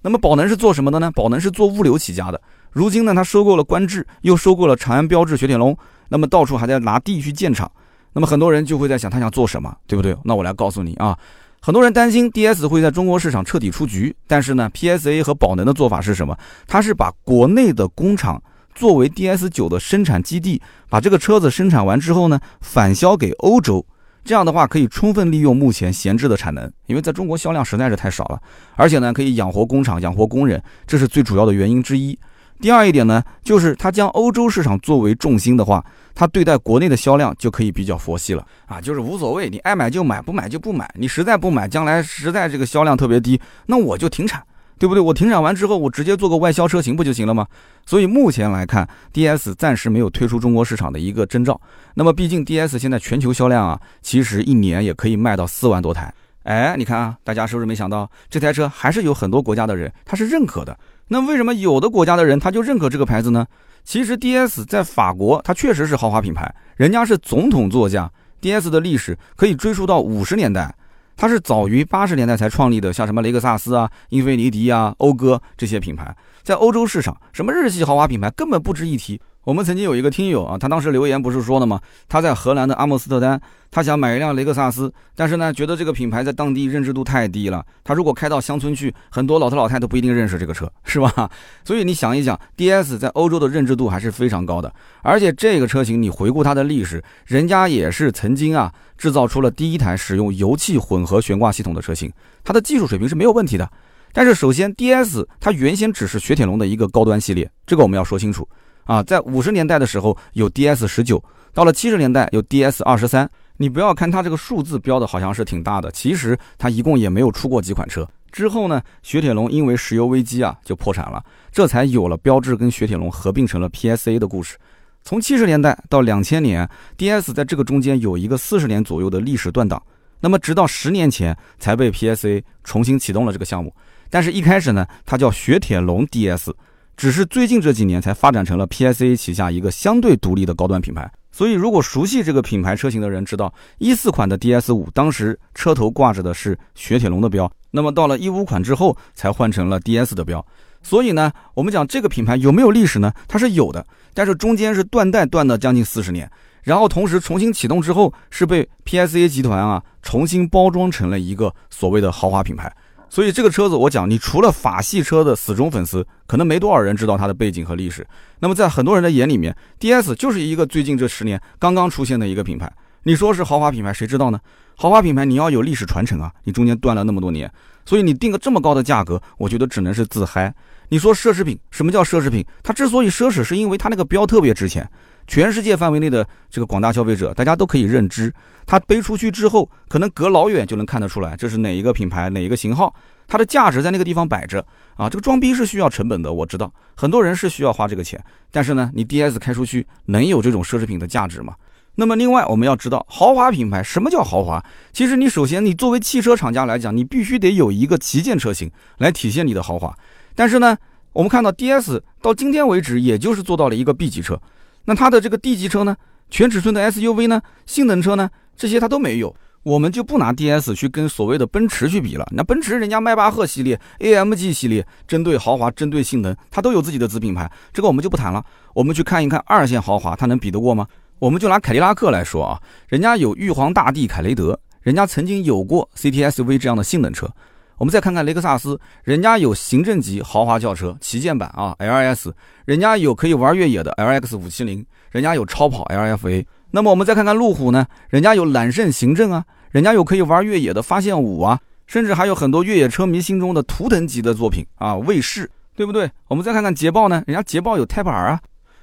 那么宝能是做什么的呢？宝能是做物流起家的。如今呢，他收购了观致，又收购了长安标致雪铁龙，那么到处还在拿地去建厂。那么很多人就会在想，他想做什么，对不对？那我来告诉你啊，很多人担心 DS 会在中国市场彻底出局，但是呢，PSA 和宝能的做法是什么？他是把国内的工厂作为 DS 九的生产基地，把这个车子生产完之后呢，返销给欧洲。这样的话可以充分利用目前闲置的产能，因为在中国销量实在是太少了，而且呢可以养活工厂、养活工人，这是最主要的原因之一。第二一点呢，就是他将欧洲市场作为重心的话，他对待国内的销量就可以比较佛系了啊，就是无所谓，你爱买就买，不买就不买，你实在不买，将来实在这个销量特别低，那我就停产。对不对？我停产完之后，我直接做个外销车型不就行了吗？所以目前来看，DS 暂时没有退出中国市场的一个征兆。那么，毕竟 DS 现在全球销量啊，其实一年也可以卖到四万多台。哎，你看啊，大家是不是没想到这台车还是有很多国家的人他是认可的？那为什么有的国家的人他就认可这个牌子呢？其实 DS 在法国它确实是豪华品牌，人家是总统座驾。DS 的历史可以追溯到五十年代。它是早于八十年代才创立的，像什么雷克萨斯啊、英菲尼迪啊、讴歌这些品牌，在欧洲市场，什么日系豪华品牌根本不值一提。我们曾经有一个听友啊，他当时留言不是说了吗？他在荷兰的阿姆斯特丹，他想买一辆雷克萨斯，但是呢，觉得这个品牌在当地认知度太低了。他如果开到乡村去，很多老头老太都不一定认识这个车，是吧？所以你想一想，DS 在欧洲的认知度还是非常高的。而且这个车型，你回顾它的历史，人家也是曾经啊制造出了第一台使用油气混合悬挂系统的车型，它的技术水平是没有问题的。但是首先，DS 它原先只是雪铁龙的一个高端系列，这个我们要说清楚。啊，在五十年代的时候有 DS 十九，到了七十年代有 DS 二十三。你不要看它这个数字标的好像是挺大的，其实它一共也没有出过几款车。之后呢，雪铁龙因为石油危机啊就破产了，这才有了标致跟雪铁龙合并成了 PSA 的故事。从七十年代到两千年，DS 在这个中间有一个四十年左右的历史断档。那么直到十年前才被 PSA 重新启动了这个项目。但是，一开始呢，它叫雪铁龙 DS，只是最近这几年才发展成了 PSA 旗下一个相对独立的高端品牌。所以，如果熟悉这个品牌车型的人知道，一四款的 DS 五当时车头挂着的是雪铁龙的标，那么到了一五款之后才换成了 DS 的标。所以呢，我们讲这个品牌有没有历史呢？它是有的，但是中间是断代断了将近四十年，然后同时重新启动之后，是被 PSA 集团啊重新包装成了一个所谓的豪华品牌。所以这个车子，我讲，你除了法系车的死忠粉丝，可能没多少人知道它的背景和历史。那么在很多人的眼里面，DS 就是一个最近这十年刚刚出现的一个品牌。你说是豪华品牌，谁知道呢？豪华品牌你要有历史传承啊，你中间断了那么多年，所以你定个这么高的价格，我觉得只能是自嗨。你说奢侈品，什么叫奢侈品？它之所以奢侈，是因为它那个标特别值钱。全世界范围内的这个广大消费者，大家都可以认知，它背出去之后，可能隔老远就能看得出来，这是哪一个品牌，哪一个型号，它的价值在那个地方摆着啊。这个装逼是需要成本的，我知道很多人是需要花这个钱，但是呢，你 DS 开出去能有这种奢侈品的价值吗？那么另外我们要知道，豪华品牌什么叫豪华？其实你首先你作为汽车厂家来讲，你必须得有一个旗舰车型来体现你的豪华。但是呢，我们看到 DS 到今天为止，也就是做到了一个 B 级车。那它的这个 D 级车呢，全尺寸的 SUV 呢，性能车呢，这些它都没有。我们就不拿 DS 去跟所谓的奔驰去比了。那奔驰人家迈巴赫系列、AMG 系列，针对豪华、针对性能，它都有自己的子品牌，这个我们就不谈了。我们去看一看二线豪华，它能比得过吗？我们就拿凯迪拉克来说啊，人家有玉皇大帝凯雷德，人家曾经有过 CTSV 这样的性能车。我们再看看雷克萨斯，人家有行政级豪华轿车旗舰版啊，LS，人家有可以玩越野的 LX 五七零，人家有超跑 LFA。那么我们再看看路虎呢，人家有揽胜行政啊，人家有可以玩越野的发现五啊，甚至还有很多越野车迷心中的图腾级的作品啊，卫士，对不对？我们再看看捷豹呢，人家捷豹有 Type R 啊。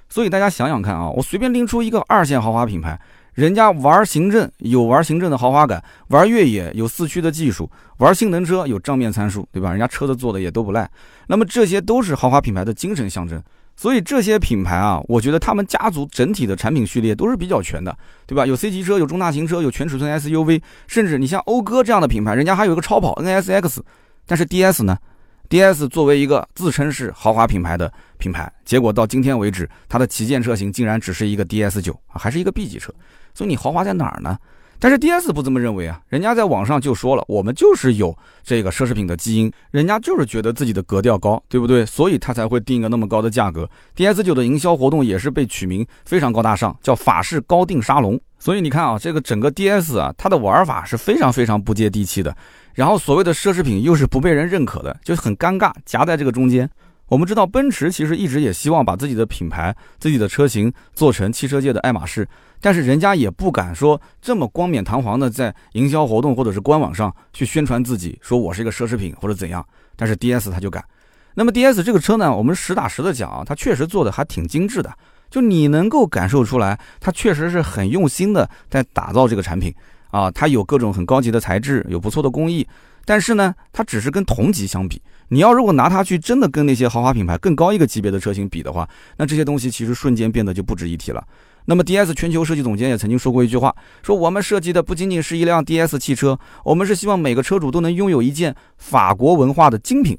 所以大家想想看啊，我随便拎出一个二线豪华品牌。人家玩行政有玩行政的豪华感，玩越野有四驱的技术，玩性能车有账面参数，对吧？人家车子做的也都不赖。那么这些都是豪华品牌的精神象征。所以这些品牌啊，我觉得他们家族整体的产品序列都是比较全的，对吧？有 C 级车，有中大型车，有全尺寸 SUV，甚至你像讴歌这样的品牌，人家还有一个超跑 NSX。但是 DS 呢？DS 作为一个自称是豪华品牌的品牌，结果到今天为止，它的旗舰车型竟然只是一个 DS 九，还是一个 B 级车。所以你豪华在哪儿呢？但是 DS 不这么认为啊，人家在网上就说了，我们就是有这个奢侈品的基因，人家就是觉得自己的格调高，对不对？所以他才会定一个那么高的价格。DS 九的营销活动也是被取名非常高大上，叫法式高定沙龙。所以你看啊，这个整个 DS 啊，它的玩法是非常非常不接地气的。然后所谓的奢侈品又是不被人认可的，就很尴尬，夹在这个中间。我们知道，奔驰其实一直也希望把自己的品牌、自己的车型做成汽车界的爱马仕，但是人家也不敢说这么冠冕堂皇的在营销活动或者是官网上去宣传自己，说我是一个奢侈品或者怎样。但是 DS 它就敢。那么 DS 这个车呢，我们实打实的讲啊，它确实做的还挺精致的，就你能够感受出来，它确实是很用心的在打造这个产品啊，它有各种很高级的材质，有不错的工艺。但是呢，它只是跟同级相比。你要如果拿它去真的跟那些豪华品牌更高一个级别的车型比的话，那这些东西其实瞬间变得就不值一提了。那么 DS 全球设计总监也曾经说过一句话，说我们设计的不仅仅是一辆 DS 汽车，我们是希望每个车主都能拥有一件法国文化的精品。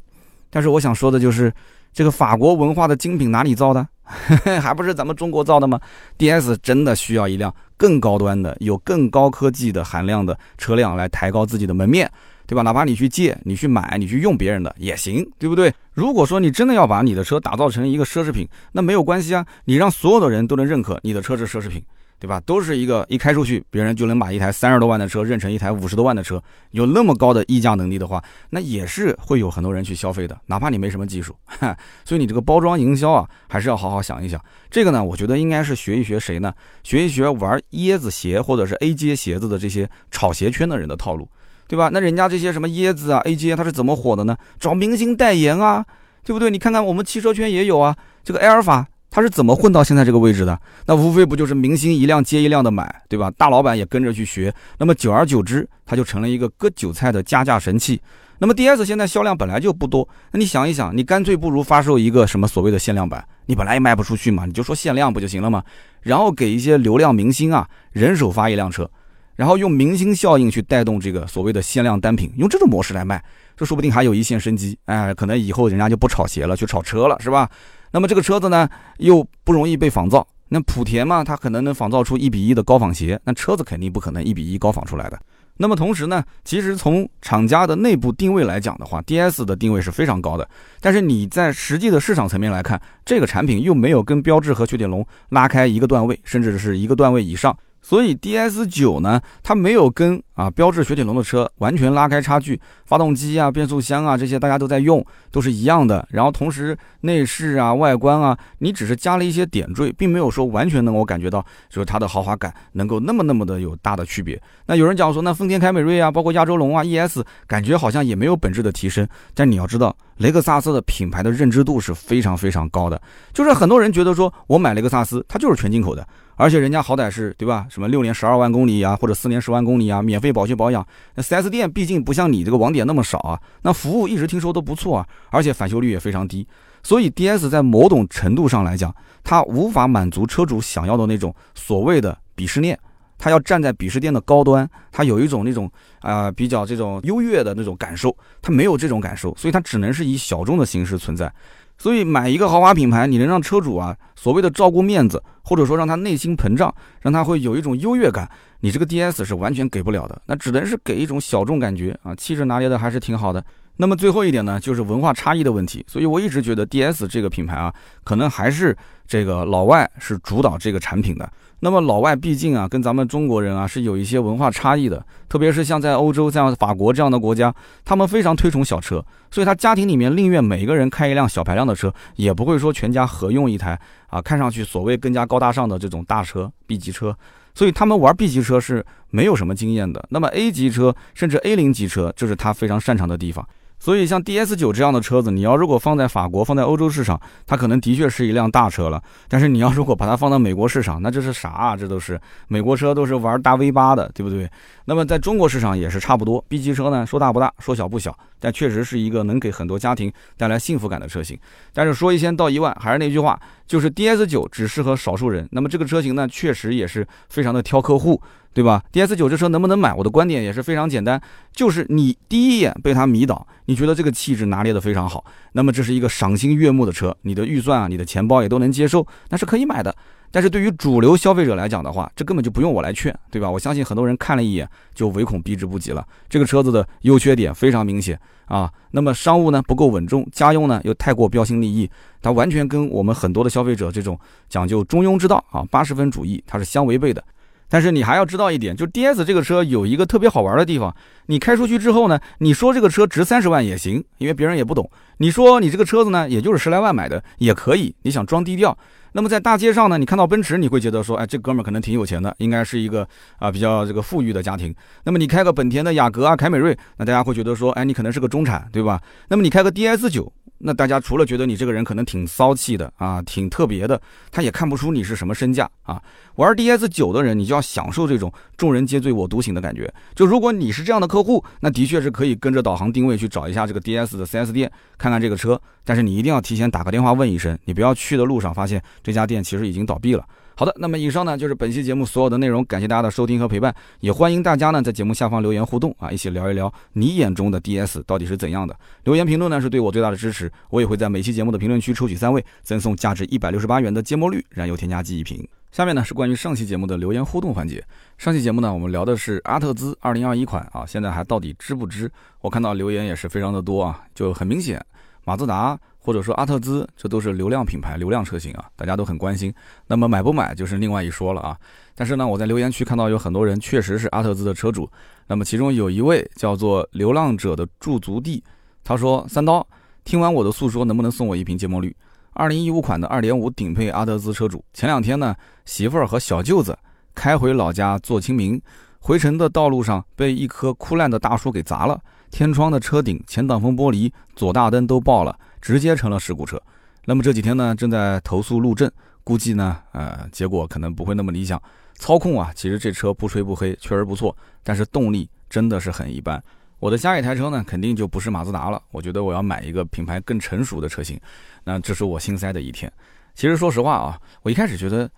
但是我想说的就是，这个法国文化的精品哪里造的？还不是咱们中国造的吗？DS 真的需要一辆更高端的、有更高科技的含量的车辆来抬高自己的门面。对吧？哪怕你去借、你去买、你去用别人的也行，对不对？如果说你真的要把你的车打造成一个奢侈品，那没有关系啊，你让所有的人都能认可你的车是奢侈品，对吧？都是一个一开出去，别人就能把一台三十多万的车认成一台五十多万的车，有那么高的溢价能力的话，那也是会有很多人去消费的，哪怕你没什么技术。所以你这个包装营销啊，还是要好好想一想。这个呢，我觉得应该是学一学谁呢？学一学玩椰子鞋或者是 AJ 鞋子的这些炒鞋圈的人的套路。对吧？那人家这些什么椰子啊、AJ，它是怎么火的呢？找明星代言啊，对不对？你看看我们汽车圈也有啊，这个埃尔法它是怎么混到现在这个位置的？那无非不就是明星一辆接一辆的买，对吧？大老板也跟着去学，那么久而久之，它就成了一个割韭菜的加价神器。那么 DS 现在销量本来就不多，那你想一想，你干脆不如发售一个什么所谓的限量版，你本来也卖不出去嘛，你就说限量不就行了吗？然后给一些流量明星啊，人手发一辆车，然后用明星效应去带动这个所谓的限量单品，用这种模式来卖，这说不定还有一线生机。哎，可能以后人家就不炒鞋了，去炒车了，是吧？那么这个车子呢，又不容易被仿造。那莆田嘛，它可能能仿造出一比一的高仿鞋，那车子肯定不可能一比一高仿出来的。那么同时呢，其实从厂家的内部定位来讲的话，DS 的定位是非常高的。但是你在实际的市场层面来看，这个产品又没有跟标致和雪铁龙拉开一个段位，甚至是一个段位以上。所以 DS 九呢，它没有跟啊标致雪铁龙的车完全拉开差距，发动机啊、变速箱啊这些大家都在用，都是一样的。然后同时内饰啊、外观啊，你只是加了一些点缀，并没有说完全能够感觉到就是它的豪华感能够那么那么的有大的区别。那有人讲说，那丰田凯美瑞啊，包括亚洲龙啊、ES，感觉好像也没有本质的提升。但你要知道，雷克萨斯的品牌的认知度是非常非常高的，就是很多人觉得说我买雷克萨斯，它就是全进口的。而且人家好歹是对吧？什么六年十二万公里啊，或者四年十万公里啊，免费保修保养。那 4S 店毕竟不像你这个网点那么少啊，那服务一直听说都不错啊，而且返修率也非常低。所以 DS 在某种程度上来讲，它无法满足车主想要的那种所谓的鄙视链，它要站在鄙视链的高端，它有一种那种啊比较这种优越的那种感受，它没有这种感受，所以它只能是以小众的形式存在。所以买一个豪华品牌，你能让车主啊所谓的照顾面子，或者说让他内心膨胀，让他会有一种优越感，你这个 DS 是完全给不了的，那只能是给一种小众感觉啊，气质拿捏的还是挺好的。那么最后一点呢，就是文化差异的问题。所以我一直觉得 DS 这个品牌啊，可能还是这个老外是主导这个产品的。那么老外毕竟啊，跟咱们中国人啊是有一些文化差异的，特别是像在欧洲，像法国这样的国家，他们非常推崇小车，所以他家庭里面宁愿每个人开一辆小排量的车，也不会说全家合用一台啊，看上去所谓更加高大上的这种大车 B 级车，所以他们玩 B 级车是没有什么经验的。那么 A 级车甚至 A 零级车，这是他非常擅长的地方。所以，像 DS 九这样的车子，你要如果放在法国、放在欧洲市场，它可能的确是一辆大车了。但是，你要如果把它放到美国市场，那这是啥啊？这都是美国车，都是玩大 V 八的，对不对？那么，在中国市场也是差不多。B 级车呢，说大不大，说小不小，但确实是一个能给很多家庭带来幸福感的车型。但是，说一千到一万，还是那句话，就是 DS 九只适合少数人。那么，这个车型呢，确实也是非常的挑客户。对吧？DS 九这车能不能买？我的观点也是非常简单，就是你第一眼被它迷倒，你觉得这个气质拿捏的非常好，那么这是一个赏心悦目的车，你的预算啊，你的钱包也都能接受，那是可以买的。但是对于主流消费者来讲的话，这根本就不用我来劝，对吧？我相信很多人看了一眼就唯恐避之不及了。这个车子的优缺点非常明显啊。那么商务呢不够稳重，家用呢又太过标新立异，它完全跟我们很多的消费者这种讲究中庸之道啊八十分主义，它是相违背的。但是你还要知道一点，就 DS 这个车有一个特别好玩的地方，你开出去之后呢，你说这个车值三十万也行，因为别人也不懂。你说你这个车子呢，也就是十来万买的也可以，你想装低调。那么在大街上呢，你看到奔驰，你会觉得说，哎，这哥们可能挺有钱的，应该是一个啊比较这个富裕的家庭。那么你开个本田的雅阁啊、凯美瑞，那大家会觉得说，哎，你可能是个中产，对吧？那么你开个 DS 九。那大家除了觉得你这个人可能挺骚气的啊，挺特别的，他也看不出你是什么身价啊。玩 DS 九的人，你就要享受这种众人皆醉我独醒的感觉。就如果你是这样的客户，那的确是可以跟着导航定位去找一下这个 DS 的 4S 店，看看这个车。但是你一定要提前打个电话问一声，你不要去的路上发现这家店其实已经倒闭了。好的，那么以上呢就是本期节目所有的内容，感谢大家的收听和陪伴，也欢迎大家呢在节目下方留言互动啊，一起聊一聊你眼中的 DS 到底是怎样的。留言评论呢是对我最大的支持，我也会在每期节目的评论区抽取三位，赠送价值一百六十八元的芥末绿燃油添加剂一瓶。下面呢是关于上期节目的留言互动环节。上期节目呢我们聊的是阿特兹二零二一款啊，现在还到底值不值？我看到留言也是非常的多啊，就很明显，马自达。或者说阿特兹，这都是流量品牌、流量车型啊，大家都很关心。那么买不买就是另外一说了啊。但是呢，我在留言区看到有很多人确实是阿特兹的车主。那么其中有一位叫做“流浪者的驻足地”，他说：“三刀，听完我的诉说，能不能送我一瓶芥末绿？二零一五款的二点五顶配阿特兹车主，前两天呢，媳妇儿和小舅子开回老家做清明，回程的道路上被一棵枯烂的大树给砸了，天窗的车顶、前挡风玻璃、左大灯都爆了。”直接成了事故车，那么这几天呢，正在投诉路政，估计呢，呃，结果可能不会那么理想。操控啊，其实这车不吹不黑，确实不错，但是动力真的是很一般。我的下一台车呢，肯定就不是马自达了。我觉得我要买一个品牌更成熟的车型。那这是我心塞的一天。其实说实话啊，我一开始觉得，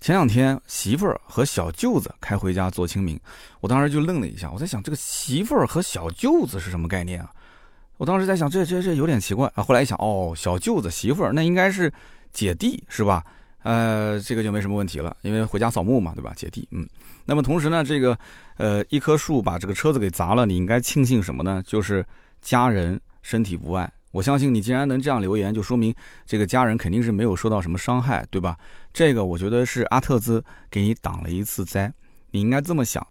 前两天媳妇儿和小舅子开回家做清明，我当时就愣了一下。我在想，这个媳妇儿和小舅子是什么概念啊？我当时在想，这这这有点奇怪啊。后来一想，哦，小舅子媳妇儿那应该是姐弟是吧？呃，这个就没什么问题了，因为回家扫墓嘛，对吧？姐弟，嗯。那么同时呢，这个呃一棵树把这个车子给砸了，你应该庆幸什么呢？就是家人身体无碍。我相信你既然能这样留言，就说明这个家人肯定是没有受到什么伤害，对吧？这个我觉得是阿特兹给你挡了一次灾，你应该这么想。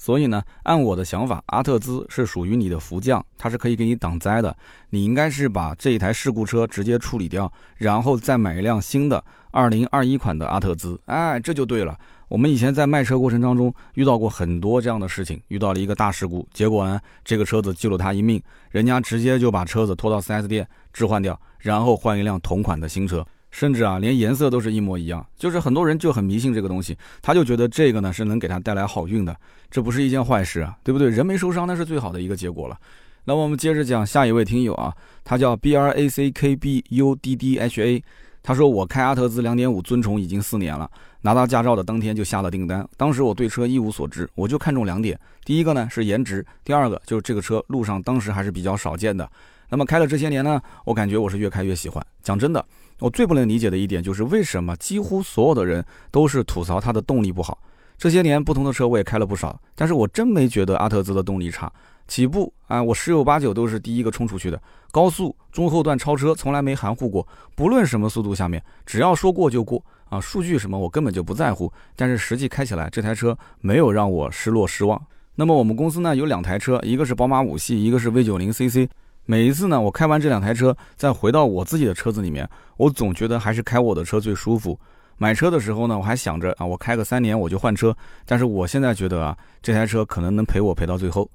所以呢，按我的想法，阿特兹是属于你的福将，它是可以给你挡灾的。你应该是把这一台事故车直接处理掉，然后再买一辆新的二零二一款的阿特兹，哎，这就对了。我们以前在卖车过程当中遇到过很多这样的事情，遇到了一个大事故，结果呢，这个车子救了他一命，人家直接就把车子拖到 4S 店置换掉，然后换一辆同款的新车。甚至啊，连颜色都是一模一样，就是很多人就很迷信这个东西，他就觉得这个呢是能给他带来好运的，这不是一件坏事啊，对不对？人没受伤那是最好的一个结果了。那我们接着讲下一位听友啊，他叫 B R A C K B U D D H A，他说我开阿特兹2.5尊崇已经四年了，拿到驾照的当天就下了订单。当时我对车一无所知，我就看中两点，第一个呢是颜值，第二个就是这个车路上当时还是比较少见的。那么开了这些年呢，我感觉我是越开越喜欢。讲真的。我最不能理解的一点就是为什么几乎所有的人都是吐槽它的动力不好。这些年不同的车我也开了不少，但是我真没觉得阿特兹的动力差。起步啊，我十有八九都是第一个冲出去的。高速中后段超车从来没含糊过，不论什么速度下面，只要说过就过啊。数据什么我根本就不在乎，但是实际开起来这台车没有让我失落失望。那么我们公司呢有两台车，一个是宝马五系，一个是 V 九零 CC。每一次呢，我开完这两台车，再回到我自己的车子里面，我总觉得还是开我的车最舒服。买车的时候呢，我还想着啊，我开个三年我就换车。但是我现在觉得啊，这台车可能能陪我陪到最后。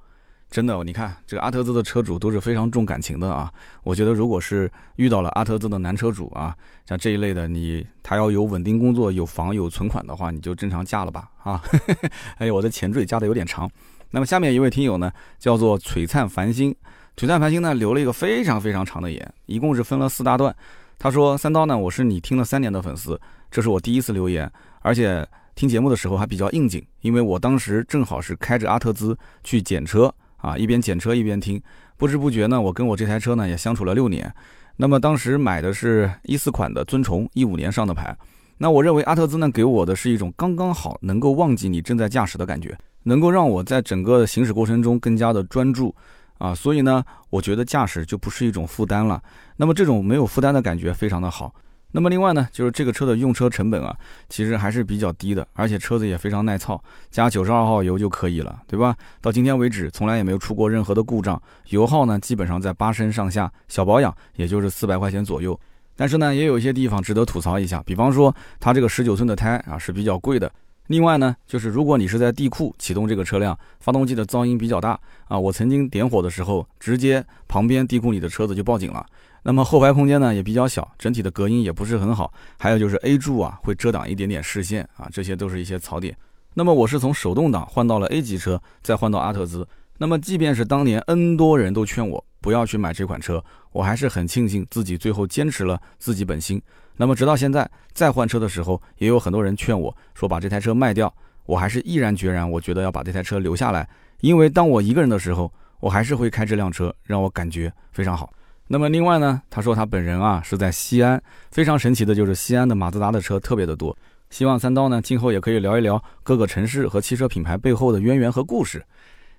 真的，你看这个阿特兹的车主都是非常重感情的啊。我觉得如果是遇到了阿特兹的男车主啊，像这一类的，你他要有稳定工作、有房、有存款的话，你就正常嫁了吧啊。哎呦，我的前缀加的有点长。那么下面一位听友呢，叫做璀璨繁星。璀璨繁星呢留了一个非常非常长的言，一共是分了四大段。他说：“三刀呢，我是你听了三年的粉丝，这是我第一次留言，而且听节目的时候还比较应景，因为我当时正好是开着阿特兹去检车啊，一边检车一边听，不知不觉呢，我跟我这台车呢也相处了六年。那么当时买的是一四款的尊崇，一五年上的牌。那我认为阿特兹呢给我的是一种刚刚好能够忘记你正在驾驶的感觉，能够让我在整个行驶过程中更加的专注。”啊，所以呢，我觉得驾驶就不是一种负担了。那么这种没有负担的感觉非常的好。那么另外呢，就是这个车的用车成本啊，其实还是比较低的，而且车子也非常耐操，加九十二号油就可以了，对吧？到今天为止，从来也没有出过任何的故障，油耗呢基本上在八升上下，小保养也就是四百块钱左右。但是呢，也有一些地方值得吐槽一下，比方说它这个十九寸的胎啊是比较贵的。另外呢，就是如果你是在地库启动这个车辆，发动机的噪音比较大啊，我曾经点火的时候，直接旁边地库里的车子就报警了。那么后排空间呢也比较小，整体的隔音也不是很好，还有就是 A 柱啊会遮挡一点点视线啊，这些都是一些槽点。那么我是从手动挡换到了 A 级车，再换到阿特兹。那么即便是当年 N 多人都劝我不要去买这款车，我还是很庆幸自己最后坚持了自己本心。那么直到现在，再换车的时候，也有很多人劝我说把这台车卖掉，我还是毅然决然，我觉得要把这台车留下来，因为当我一个人的时候，我还是会开这辆车，让我感觉非常好。那么另外呢，他说他本人啊是在西安，非常神奇的就是西安的马自达的车特别的多，希望三刀呢今后也可以聊一聊各个城市和汽车品牌背后的渊源和故事。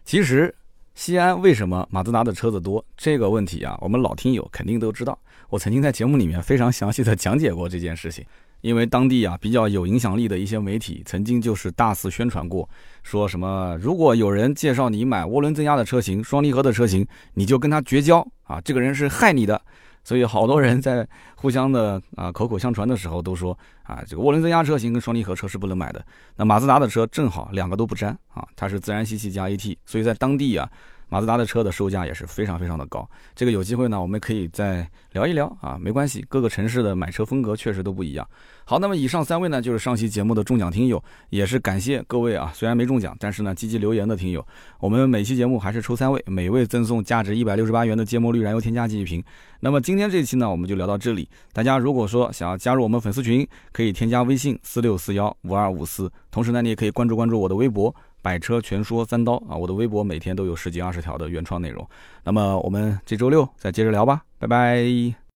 其实。西安为什么马自达的车子多？这个问题啊，我们老听友肯定都知道。我曾经在节目里面非常详细的讲解过这件事情。因为当地啊比较有影响力的一些媒体，曾经就是大肆宣传过，说什么如果有人介绍你买涡轮增压的车型、双离合的车型，你就跟他绝交啊！这个人是害你的。所以好多人在互相的啊口口相传的时候都说啊，这个涡轮增压车型跟双离合车是不能买的。那马自达的车正好两个都不沾啊，它是自然吸气加 AT，所以在当地啊，马自达的车的售价也是非常非常的高。这个有机会呢，我们可以再聊一聊啊，没关系，各个城市的买车风格确实都不一样。好，那么以上三位呢，就是上期节目的中奖听友，也是感谢各位啊，虽然没中奖，但是呢，积极留言的听友，我们每期节目还是抽三位，每位赠送价值一百六十八元的芥末绿燃油添加剂一瓶。那么今天这期呢，我们就聊到这里。大家如果说想要加入我们粉丝群，可以添加微信四六四幺五二五四，同时呢，你也可以关注关注我的微博“百车全说三刀”啊，我的微博每天都有十几二十条的原创内容。那么我们这周六再接着聊吧，拜拜。